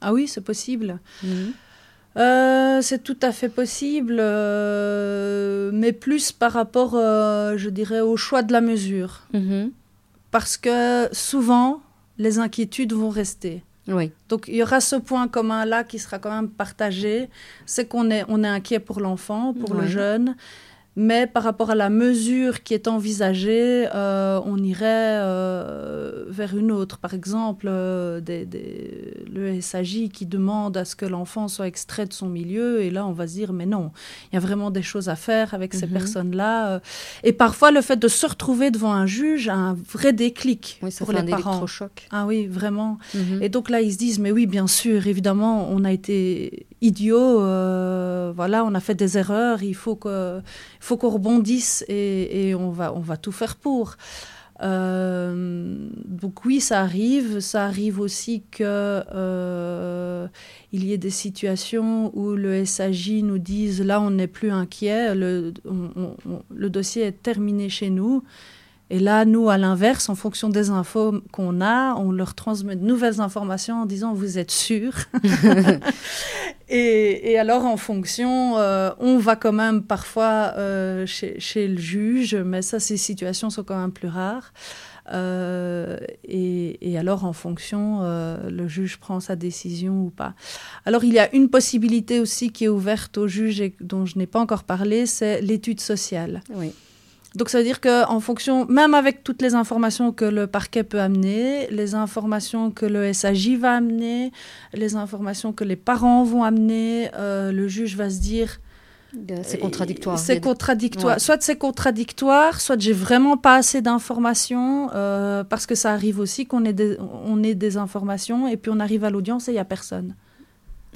Ah oui, c'est possible. Mhm. Euh, c'est tout à fait possible, euh, mais plus par rapport, euh, je dirais, au choix de la mesure. Mhm. Parce que souvent, les inquiétudes vont rester. Oui. Donc il y aura ce point commun là qui sera quand même partagé, c'est qu'on est, on est inquiet pour l'enfant, pour le jeune, mais par rapport à la mesure qui est envisagée, euh, on irait euh, vers une autre. Par exemple, euh, le SAJ qui demande à ce que l'enfant soit extrait de son milieu, et là on va se dire, mais non, il y a vraiment des choses à faire avec ces mhm. personnes-là. Et parfois, le fait de se retrouver devant un juge a un vrai déclic oui, ça pour fait les un parents. Ah oui, vraiment. Mhm. Et donc là, ils se disent, mais oui, bien sûr, évidemment, on a été idiots, voilà, on a fait des erreurs, il faut que faut qu'on rebondisse et, on, va, on va tout faire pour. Euh, donc oui, ça arrive. Ça arrive aussi que euh, il y ait des situations où le SAJ nous dise là on n'est plus inquiet, le dossier est terminé chez nous. Et là, nous, à l'inverse, en fonction des infos qu'on a, on leur transmet de nouvelles informations en disant vous êtes sûr. et, alors, en fonction, euh, on va quand même parfois euh, chez, le juge, mais ça, ces situations sont quand même plus rares. et, alors, en fonction, le juge prend sa décision ou pas. Alors, il y a une possibilité aussi qui est ouverte au juge et dont je n'ai pas encore parlé, c'est l'étude sociale. Oui. Donc ça veut dire qu'en fonction, même avec toutes les informations que le parquet peut amener, les informations que le SAJ va amener, les informations que les parents vont amener, euh, le juge va se dire... C'est contradictoire. C'est contradictoire. Soit c'est contradictoire, soit j'ai vraiment pas assez d'informations, euh, parce que ça arrive aussi qu'on ait, des, on ait des informations et puis on arrive à l'audience et il n'y a personne.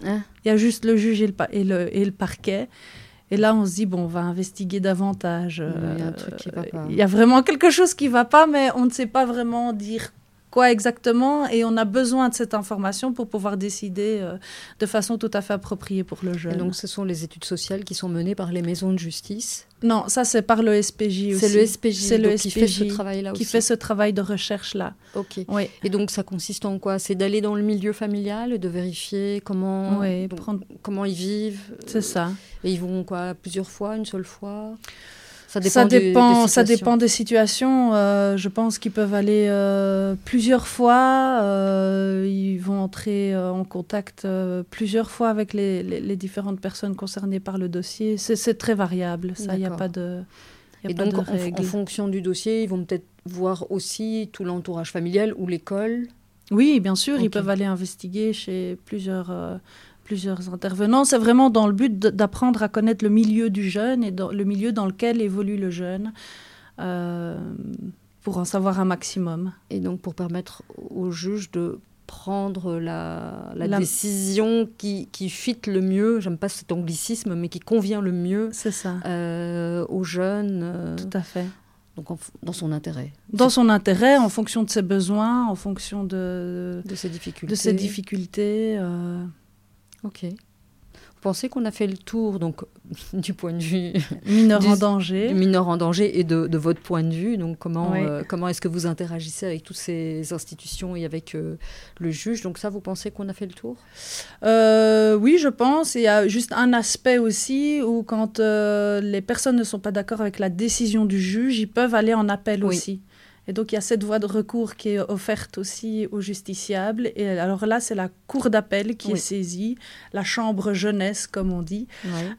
Hein? Il y a juste le juge et le, et le, et le parquet. Et là, on se dit, bon, on va investiguer davantage. Il y pas. Il y a vraiment quelque chose qui ne va pas, mais on ne sait pas vraiment dire quoi exactement et on a besoin de cette information pour pouvoir décider euh, de façon tout à fait appropriée pour le jeune. donc ce sont les études sociales qui sont menées par les maisons de justice? Non, ça c'est par le SPJ aussi. C'est le SPJ, c'est le SPJ qui fait ce travail-là Qui fait ce travail de recherche-là. Ok. Oui. Et donc ça consiste en quoi? C'est d'aller dans le milieu familial et de vérifier comment, oui, prendre... comment ils vivent C'est ça. Et ils vont quoi? Plusieurs fois Une seule fois? Ça dépend, ça dépend, des, ça dépend des situations. Euh, je pense qu'ils peuvent aller euh, plusieurs fois. Euh, ils vont entrer en contact plusieurs fois avec les, les, différentes personnes concernées par le dossier. C'est très variable. Ça, il n'y a pas de. A Et pas donc, de en, en, fonction du dossier, ils vont peut-être voir aussi tout l'entourage familial ou l'école? Oui, bien sûr, ils peuvent aller investiguer chez plusieurs plusieurs intervenants. C'est vraiment dans le but d'apprendre à connaître le milieu du jeune et dans, le milieu dans lequel évolue le jeune. Euh, pour en savoir un maximum. Et donc pour permettre au juge de prendre la, la, décision qui, qui fit le mieux, j'aime pas cet anglicisme, mais qui convient le mieux ça. Euh, aux jeunes. Euh, Tout à fait. Donc dans son intérêt. Dans son intérêt, en fonction de ses besoins, en fonction de, de ses difficultés. De ses difficultés Ok. Vous pensez qu'on a fait le tour, donc, du point de vue... Mineur en danger. mineur en danger et de, votre point de vue. Donc, comment, euh, comment est-ce que vous interagissez avec toutes ces institutions et avec euh, le juge? Donc, ça, vous pensez qu'on a fait le tour? Euh, Oui, je pense. Il y a juste un aspect aussi où, quand les personnes ne sont pas d'accord avec la décision du juge, ils peuvent aller en appel aussi. Et donc, il y a cette voie de recours qui est offerte aussi aux justiciables. Et alors là, c'est la cour d'appel qui est saisie, la chambre jeunesse, comme on dit.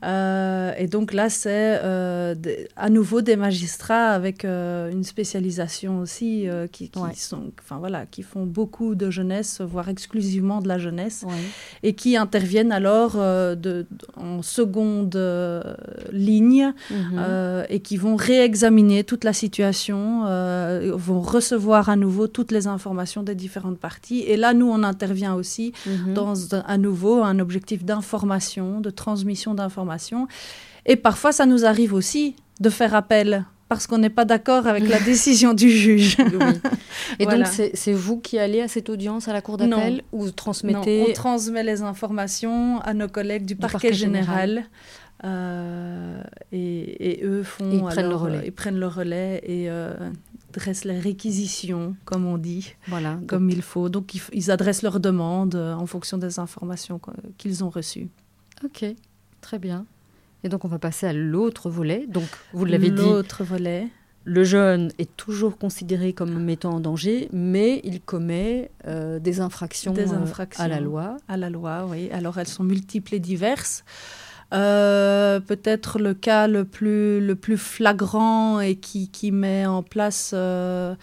Euh, et donc là, c'est euh, à nouveau des magistrats avec euh, une spécialisation aussi qui, sont, enfin, voilà, qui font beaucoup de jeunesse, voire exclusivement de la jeunesse, et qui interviennent alors de, en seconde ligne mhm. et qui vont réexaminer toute la situation vont recevoir à nouveau toutes les informations des différentes parties. Et là, nous, on intervient aussi mhm. dans à nouveau un objectif d'information, de transmission d'informations. Et parfois, ça nous arrive aussi de faire appel parce qu'on n'est pas d'accord avec la décision du juge. Et donc, c'est vous qui allez à cette audience à la cour d'appel ou transmettez non, on transmet les informations à nos collègues du, parquet, général. Euh, et, eux font ils prennent le relais. Ils prennent le relais et euh, dressent les réquisitions, comme on dit, voilà, comme il faut. Donc, ils, adressent leurs demandes euh, en fonction des informations qu'ils ont reçues. Ok, très bien. Et donc, on va passer à l'autre volet. Donc, vous l'avez dit. L'autre volet. Le jeune est toujours considéré comme mettant en danger, mais il commet euh, des, infractions des infractions à la loi. À la loi, oui. Alors, elles sont multiples et diverses. Euh, peut-être le cas le plus, le plus flagrant et qui, qui met en place euh,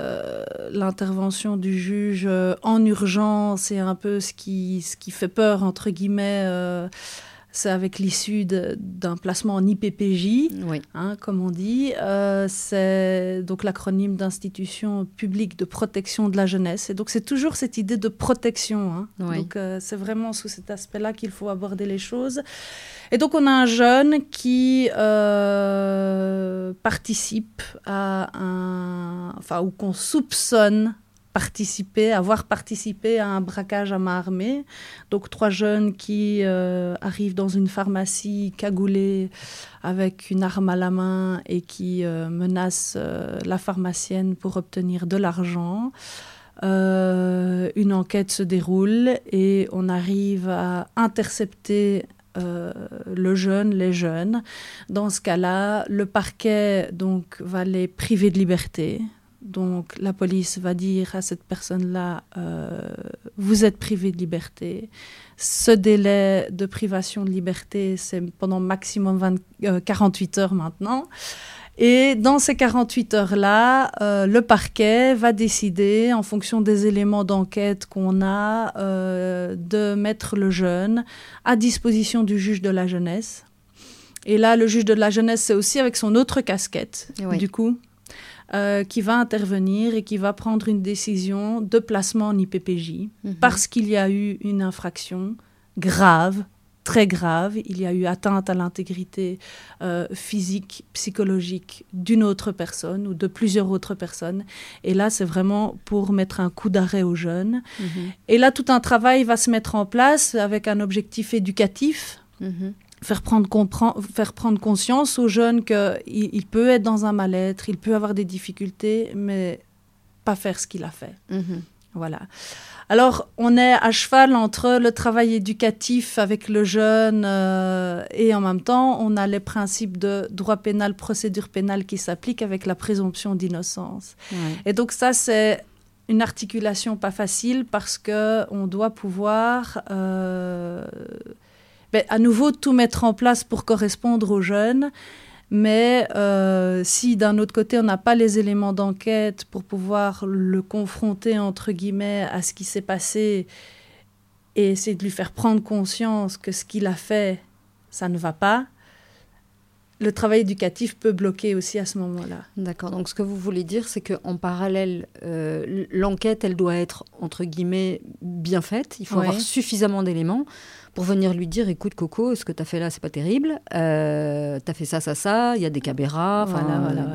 euh, l'intervention du juge en urgence et un peu ce qui, ce qui fait peur, entre guillemets c'est avec l'issue d'un placement en IPPJ, hein, comme on dit. Euh, c'est donc l'acronyme d'institution publique de protection de la jeunesse. Et donc c'est toujours cette idée de protection. Hein. Donc euh, c'est vraiment sous cet aspect-là qu'il faut aborder les choses. Et donc on a un jeune qui euh, participe à un, enfin ou qu'on soupçonne participer, avoir participé à un braquage à main armée. Donc trois jeunes qui euh, arrivent dans une pharmacie cagoulée avec une arme à la main et qui euh, menacent euh, la pharmacienne pour obtenir de l'argent. une enquête se déroule et on arrive à intercepter le jeune, les jeunes. Dans ce cas-là, le parquet donc va les priver de liberté Donc la police va dire à cette personne-là, vous êtes privé de liberté. Ce délai de privation de liberté, c'est pendant maximum 48 heures maintenant. Et dans ces 48 heures-là, euh, le parquet va décider, en fonction des éléments d'enquête qu'on a, euh, de mettre le jeune à disposition du juge de la jeunesse. Et là, le juge de la jeunesse, c'est aussi avec son autre casquette, du coup, euh, qui va intervenir et qui va prendre une décision de placement en IPPJ, mhm. parce qu'il y a eu une infraction grave très grave. Il y a eu atteinte à l'intégrité euh, physique, psychologique d'une autre personne ou de plusieurs autres personnes. Et là, c'est vraiment pour mettre un coup d'arrêt aux jeunes. Mhm. Et là, tout un travail va se mettre en place avec un objectif éducatif. Mhm. Faire prendre, faire prendre conscience aux jeunes qu'il il peut être dans un mal-être, il peut avoir des difficultés, mais pas faire ce qu'il a fait. Mhm. Voilà. Alors, on est à cheval entre le travail éducatif avec le jeune euh, et en même temps, on a les principes de droit pénal, procédure pénale qui s'appliquent avec la présomption d'innocence. Et donc ça, c'est une articulation pas facile parce que on doit pouvoir euh, ben, à nouveau tout mettre en place pour correspondre aux jeunes mais euh, si d'un autre côté, on n'a pas les éléments d'enquête pour pouvoir le confronter, entre guillemets, à ce qui s'est passé et essayer de lui faire prendre conscience que ce qu'il a fait, ça ne va pas, le travail éducatif peut bloquer aussi à ce moment-là. D'accord. Donc ce que vous voulez dire, c'est qu'en parallèle, euh, l'enquête, elle doit être, entre guillemets, bien faite. Il faut avoir suffisamment d'éléments pour venir lui dire écoute Coco, ce que tu as fait là, c'est pas terrible. Euh, tu as fait ça, ça, ça. Il y a des caméras,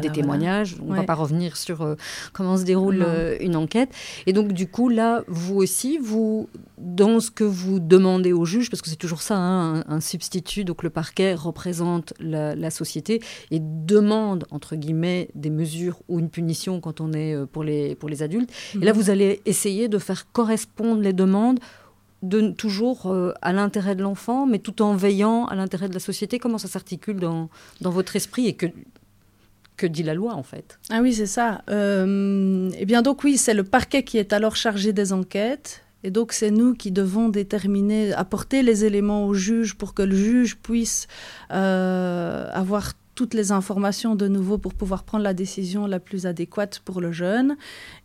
des témoignages. On ne va pas revenir sur euh, comment se déroule euh, une enquête. Et donc du coup là, vous aussi, vous dans ce que vous demandez au juge, parce que c'est toujours ça, hein, un, substitut. Donc le parquet représente la, société et demande entre guillemets des mesures ou une punition quand on est pour les pour les adultes. Et là, mhm. vous allez essayer de faire correspondre les demandes de, toujours euh, à l'intérêt de l'enfant, mais tout en veillant à l'intérêt de la société Comment ça s'articule dans, dans votre esprit et que, que dit la loi en fait? Ah oui, c'est ça. Euh, eh bien donc oui, c'est le parquet qui est alors chargé des enquêtes. Et donc c'est nous qui devons déterminer, apporter les éléments au juge pour que le juge puisse euh, avoir toutes les informations de nouveau pour pouvoir prendre la décision la plus adéquate pour le jeune.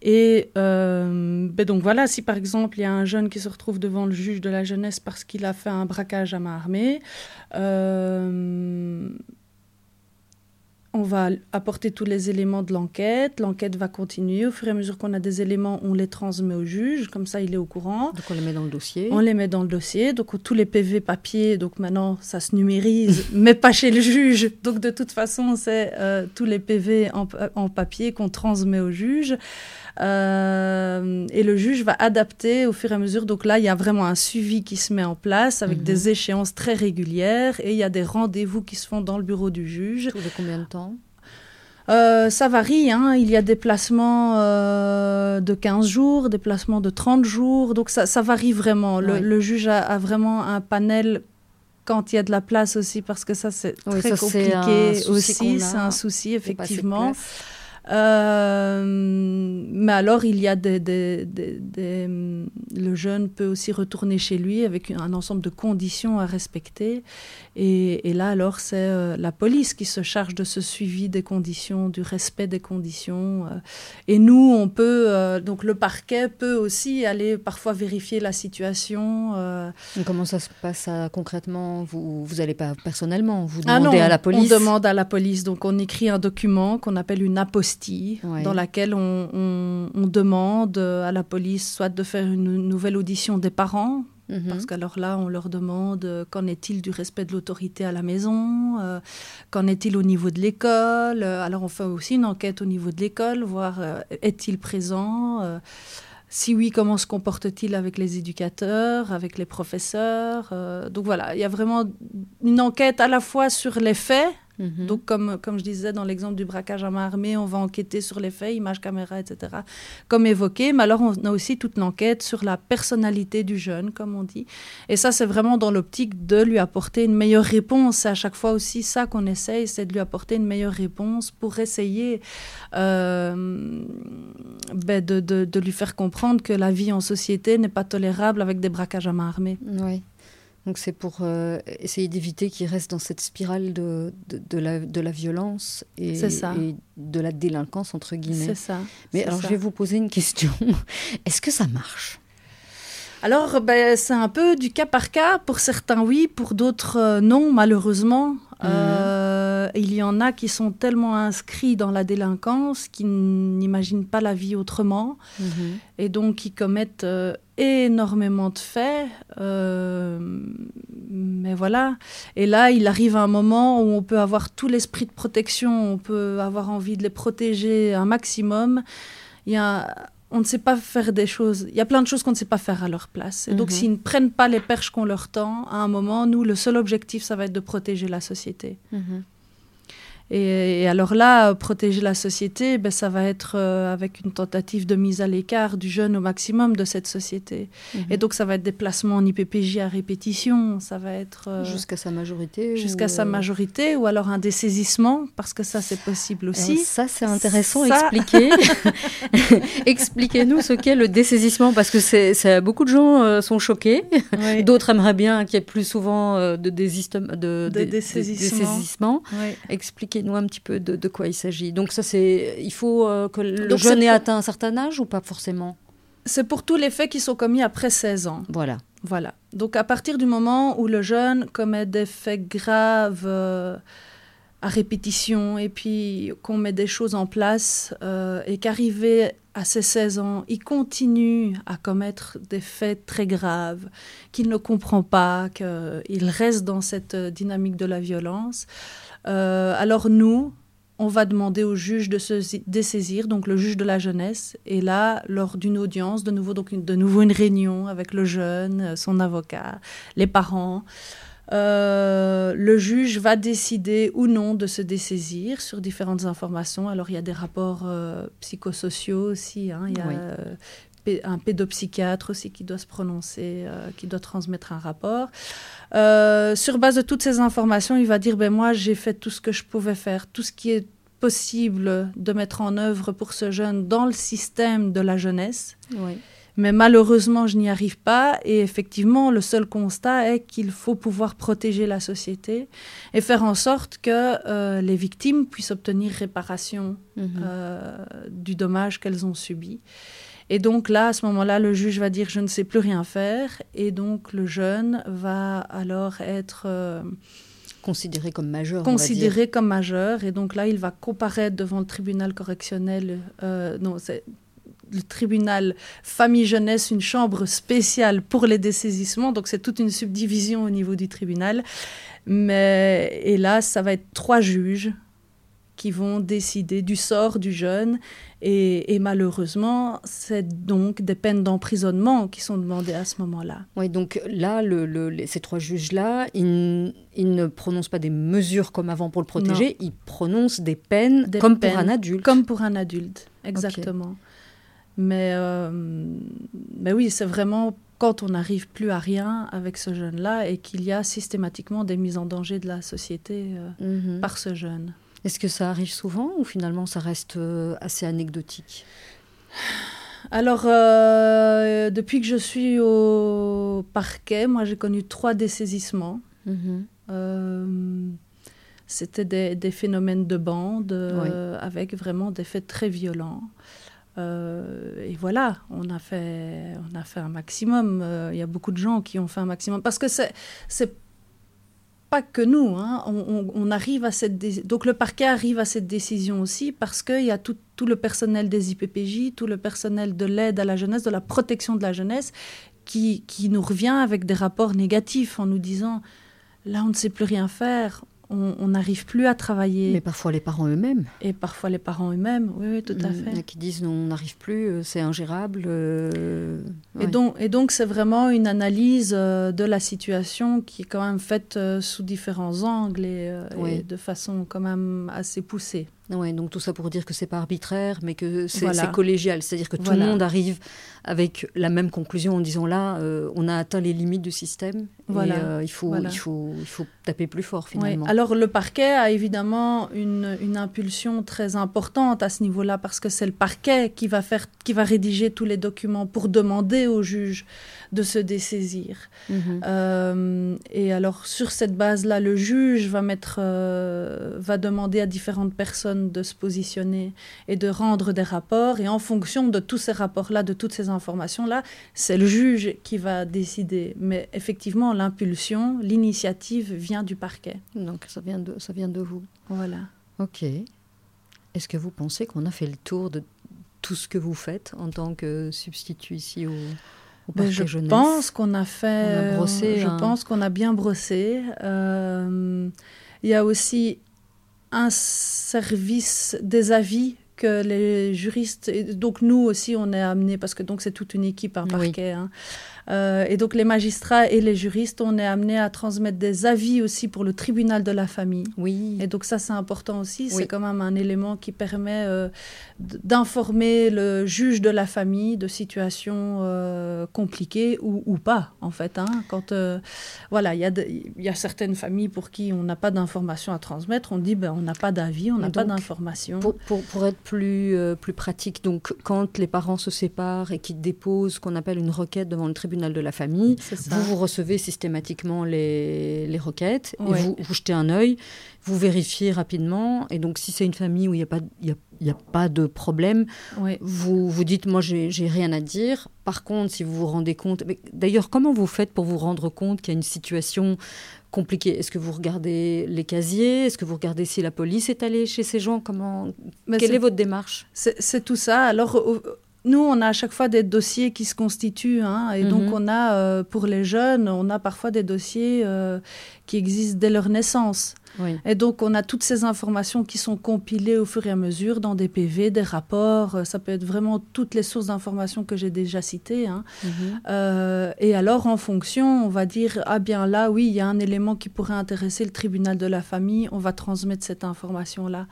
Et euh, ben donc voilà, si par exemple il y a un jeune qui se retrouve devant le juge de la jeunesse parce qu'il a fait un braquage à main armée, euh, on va apporter tous les éléments de l'enquête. L'enquête va continuer. Au fur et à mesure qu'on a des éléments, on les transmet au juge. Comme ça, il est au courant. Donc, on les met dans le dossier. On les met dans le dossier. Donc, tous les PV papier, donc maintenant, ça se numérise, mais pas chez le juge. Donc, de toute façon, c'est euh, tous les PV en, en papier qu'on transmet au juge. Euh, et le juge va adapter au fur et à mesure. Donc là, il y a vraiment un suivi qui se met en place avec des mhm. échéances très régulières et il y a des rendez-vous qui se font dans le bureau du juge. Tous combien de temps? Euh, ça varie, hein. il y a des placements euh, de 15 jours, des placements de 30 jours, donc ça, ça varie vraiment. Le, juge a, vraiment un panel quand il y a de la place aussi, parce que ça c'est très compliqué aussi, c'est un souci effectivement. Euh, mais alors, il y a des, des, des, le jeune peut aussi retourner chez lui avec un ensemble de conditions à respecter. Et, et là, alors, c'est euh, la police qui se charge de ce suivi des conditions, du respect des conditions. Euh. et nous, on peut, donc le parquet peut aussi aller parfois vérifier la situation. comment ça se passe concrètement? Vous vous allez pas personnellement, vous ah demandez à la police? On demande à la police. Donc, on écrit un document qu'on appelle une apostille dans laquelle on, demande à la police soit de faire une nouvelle audition des parents, mhm. parce qu'alors là, on leur demande euh, qu'en est-il du respect de l'autorité à la maison, euh, qu'en est-il au niveau de l'école. Euh, alors on fait aussi une enquête au niveau de l'école, voir est-il présent. si oui, comment se comporte-t-il avec les éducateurs, avec les professeurs Donc voilà, il y a vraiment une enquête à la fois sur les faits, Mhm. Donc, comme, comme je disais dans l'exemple du braquage à main armée, on va enquêter sur les faits, images, caméra, etc., comme évoqué. Mais alors, on a aussi toute l'enquête sur la personnalité du jeune, comme on dit. Et ça, c'est vraiment dans l'optique de lui apporter une meilleure réponse. C'est à chaque fois aussi ça qu'on essaye, c'est de lui apporter une meilleure réponse pour essayer euh, ben de, de, de, lui faire comprendre que la vie en société n'est pas tolérable avec des braquages à main armée. Oui. Donc c'est pour euh, essayer d'éviter qu'il reste dans cette spirale de, de, la, de la, violence et, et, de la délinquance, entre guillemets. C'est ça. Mais alors je vais vous poser une question. Est-ce que ça marche? Alors, ben, c'est un peu du cas par cas. Pour certains, oui. Pour d'autres, euh, non, malheureusement. Euh, il y en a qui sont tellement inscrits dans la délinquance qu'ils n'imaginent pas la vie autrement. Mhm. Et donc, qui commettent euh, énormément de faits. mais voilà. Et là, il arrive un moment où on peut avoir tout l'esprit de protection, on peut avoir envie de les protéger un maximum. Il y a on ne sait pas faire des choses. Il y a plein de choses qu'on ne sait pas faire à leur place. Et donc, mhm. s'ils ne prennent pas les perches qu'on leur tend, à un moment, nous, le seul objectif, ça va être de protéger la société. Mhm. Et, alors là, protéger la société, ben, ça va être euh, avec une tentative de mise à l'écart du jeune au maximum de cette société. Mhm. Et donc ça va être des placements en IPPJ à répétition, ça va être... Euh, jusqu'à sa majorité Jusqu'à sa euh, majorité, ou alors un dessaisissement, parce que ça c'est possible aussi. ça c'est intéressant, expliquer. Expliquez-nous ce qu'est le dessaisissement, parce que c'est, beaucoup de gens sont choqués, d'autres aimeraient bien qu'il y ait plus souvent de, de, de, dessaisissement. Expliquez nous un petit peu de, quoi il s'agit. Donc ça, c'est, il faut euh, que le jeune ait atteint un certain âge ou pas forcément? C'est pour tous les faits qui sont commis après 16 ans. Voilà. Voilà. Donc à partir du moment où le jeune commet des faits graves euh, à répétition et puis qu'on met des choses en place euh, et qu'arrivé à ses 16 ans, il continue à commettre des faits très graves, qu'il ne comprend pas, qu'il reste dans cette dynamique de la violence, euh, alors nous, on va demander au juge de se dessaisir, donc le juge de la jeunesse. Et là, lors d'une audience, de nouveau, donc une, de nouveau une réunion avec le jeune, euh, son avocat, les parents. Euh, le juge va décider ou non de se dessaisir sur différentes informations. Alors il y a des rapports psychosociaux aussi. Hein. Il y a un pédopsychiatre aussi qui doit se prononcer, euh, qui doit transmettre un rapport. Euh, sur base de toutes ces informations, il va dire ben moi j'ai fait tout ce que je pouvais faire, tout ce qui est possible de mettre en œuvre pour ce jeune dans le système de la jeunesse. Mais malheureusement, je n'y arrive pas. Et effectivement, le seul constat est qu'il faut pouvoir protéger la société et faire en sorte que euh, les victimes puissent obtenir réparation mhm. du dommage qu'elles ont subi. Et donc là, à ce moment-là, le juge va dire je ne sais plus rien faire. Et donc le jeune va alors être... Euh, considéré comme majeur. Considéré comme majeur. Et donc là, il va comparaître devant le tribunal correctionnel. Euh, non, c'est le tribunal famille-jeunesse, une chambre spéciale pour les dessaisissements. Donc c'est toute une subdivision au niveau du tribunal. Mais et là, ça va être trois juges qui vont décider du sort du jeune. Et, malheureusement, c'est donc des peines d'emprisonnement qui sont demandées à ce moment-là. Oui, donc là, le, ces trois juges-là, ils, ne prononcent pas des mesures comme avant pour le protéger, ils prononcent des peines comme pour un adulte. Comme pour un adulte, exactement. Mais, euh, mais oui, c'est vraiment quand on n'arrive plus à rien avec ce jeune-là et qu'il y a systématiquement des mises en danger de la société euh, mhm. par ce jeune. Est-ce que ça arrive souvent ou finalement ça reste euh, assez anecdotique? Alors, euh, depuis que je suis au parquet, moi j'ai connu trois dessaisissements. Mhm. Euh, c'était des, phénomènes de bande avec vraiment des faits très violents. et voilà, on a fait, on a fait un maximum. Il y a beaucoup de gens qui ont fait un maximum parce que c'est pas que nous. Hein. On, arrive à cette donc le parquet arrive à cette décision aussi parce qu'il y a tout, le personnel des IPPJ, tout le personnel de l'aide à la jeunesse, de la protection de la jeunesse, qui, qui nous revient avec des rapports négatifs en nous disant là on ne sait plus rien faire, on n'arrive plus à travailler. Mais parfois les parents eux-mêmes. Et parfois les parents eux-mêmes, oui, oui, tout à fait. Qui disent on n'arrive plus, euh, c'est ingérable. Euh, et, donc, et donc c'est vraiment une analyse euh, de la situation qui est quand même faite sous différents angles et, de façon quand même assez poussée. Ouais, donc tout ça pour dire que c'est pas arbitraire, mais que c'est collégial, c'est-à-dire que tout le monde arrive avec la même conclusion en disant là, euh, on a atteint les limites du système, voilà. et euh, il, faut, il, faut, il faut taper plus fort finalement. Alors le parquet a évidemment une, une impulsion très importante à ce niveau-là, parce que c'est le parquet qui va, faire, qui va rédiger tous les documents pour demander au juge de se dessaisir. Mhm. Euh, et alors sur cette base-là, le juge va mettre, va demander à différentes personnes de se positionner et de rendre des rapports. Et en fonction de tous ces rapports-là, de toutes ces informations-là, c'est le juge qui va décider. Mais effectivement, l'impulsion, l'initiative vient du parquet. Donc ça vient de, ça vient de vous. Voilà. Ok. Est-ce que vous pensez qu'on a fait le tour de tout ce que vous faites en tant que substitut ici au, je pense qu'on a fait. je hein. pense qu'on a bien brossé. Euh, il y a aussi un service des avis que les juristes, donc nous aussi, on est amenés, parce que donc c'est toute une équipe, un parquet. Hein. Euh, et donc les magistrats et les juristes, on est amenés à transmettre des avis aussi pour le tribunal de la famille. Oui. Et donc ça, c'est important aussi. C'est quand même un élément qui permet euh, d'informer le juge de la famille de situations euh, compliquées ou, ou, pas, en fait. Hein. Quand voilà, il y, y, a certaines familles pour qui on n'a pas d'informations à transmettre, on dit ben, on n'a pas d'avis, on n'a pas d'informations. Pour, pour, pour, être plus, plus pratique, donc quand les parents se séparent et qu'ils déposent ce qu'on appelle une requête devant le tribunal de la famille. Vous, vous recevez systématiquement les, les requêtes et vous, vous jetez un œil, vous vérifiez rapidement. Et donc, si c'est une famille où il n'y a, pas, il y a, pas de problème, vous vous dites, moi, j'ai rien à dire. Par contre, si vous vous rendez compte... D'ailleurs, comment vous faites pour vous rendre compte qu'il y a une situation compliquée? Est-ce que vous regardez les casiers? Est-ce que vous regardez si la police est allée chez ces gens? Comment Quelle est, votre démarche? C'est tout ça. Alors, nous, on a à chaque fois des dossiers qui se constituent, hein, et donc mhm. on a, euh, pour les jeunes, on a parfois des dossiers euh, qui existent dès leur naissance. Et donc, on a toutes ces informations qui sont compilées au fur et à mesure dans des PV, des rapports. Euh, ça peut être vraiment toutes les sources d'informations que j'ai déjà citées. Hein. Mhm. Euh, et alors, en fonction, on va dire, ah bien là, oui, il y a un élément qui pourrait intéresser le tribunal de la famille, on va transmettre cette information-là.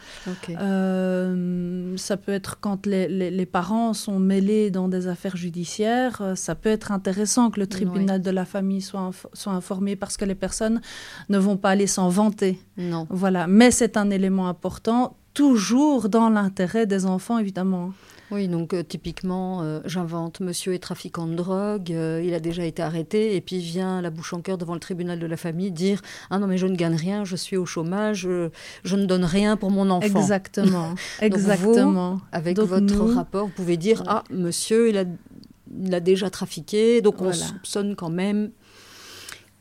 Euh, ça peut être quand les, les, parents sont mêlés dans des affaires judiciaires, ça peut être intéressant que le tribunal de la famille soit, soit informé parce que les personnes ne vont pas aller s'en vanter. Non. Voilà, mais c'est un élément important, toujours dans l'intérêt des enfants, évidemment. Oui, donc euh, typiquement, euh, j'invente, monsieur est trafiquant de drogue, euh, il a déjà été arrêté, et puis vient la bouche en cœur devant le tribunal de la famille dire Ah non, mais je ne gagne rien, je suis au chômage, je ne donne rien pour mon enfant. Exactement. Exactement. avec votre rapport, vous pouvez dire Ah, monsieur, il a, il a déjà trafiqué, donc on soupçonne quand même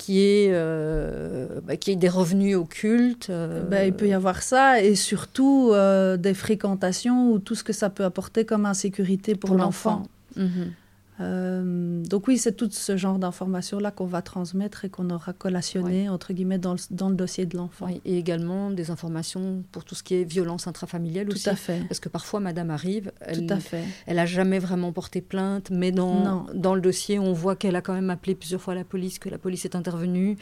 qui est, euh, bah, qui est des revenus occultes. Euh. Bah, il peut y avoir ça et surtout euh, des fréquentations ou tout ce que ça peut apporter comme insécurité pour, l'enfant. Mhm. Euh, donc oui, c'est tout ce genre d'informations-là qu'on va transmettre et qu'on aura collationné, entre guillemets, dans le, dans le dossier de l'enfant. et également des informations pour tout ce qui est violence intrafamiliale tout aussi. à fait. Parce que parfois, madame arrive, elle n'a jamais vraiment porté plainte, mais dans, dans le dossier, on voit qu'elle a quand même appelé plusieurs fois la police, que la police est intervenue.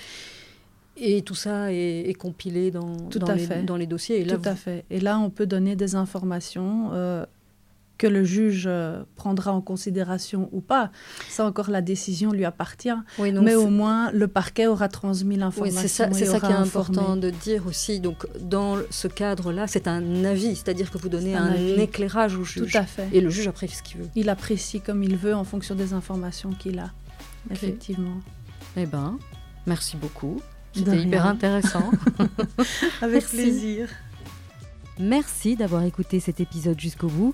Et tout ça est, compilé dans, dans, les, dans, les, dossiers. Et là, tout à fait. Et là, on peut donner des informations euh, que le juge euh, prendra en considération ou pas, ça encore la décision lui appartient. mais au moins le parquet aura transmis l'information. c'est ça, c'est ça qui est important de dire aussi. Donc dans ce cadre-là, c'est un avis, c'est-à-dire que vous donnez un, éclairage au juge. Tout à fait. Et le juge apprécie ce qu'il veut. Il apprécie comme il veut en fonction des informations qu'il a. Effectivement. Eh ben, merci beaucoup. C'était hyper intéressant. Avec plaisir. Merci d'avoir écouté cet épisode jusqu'au bout.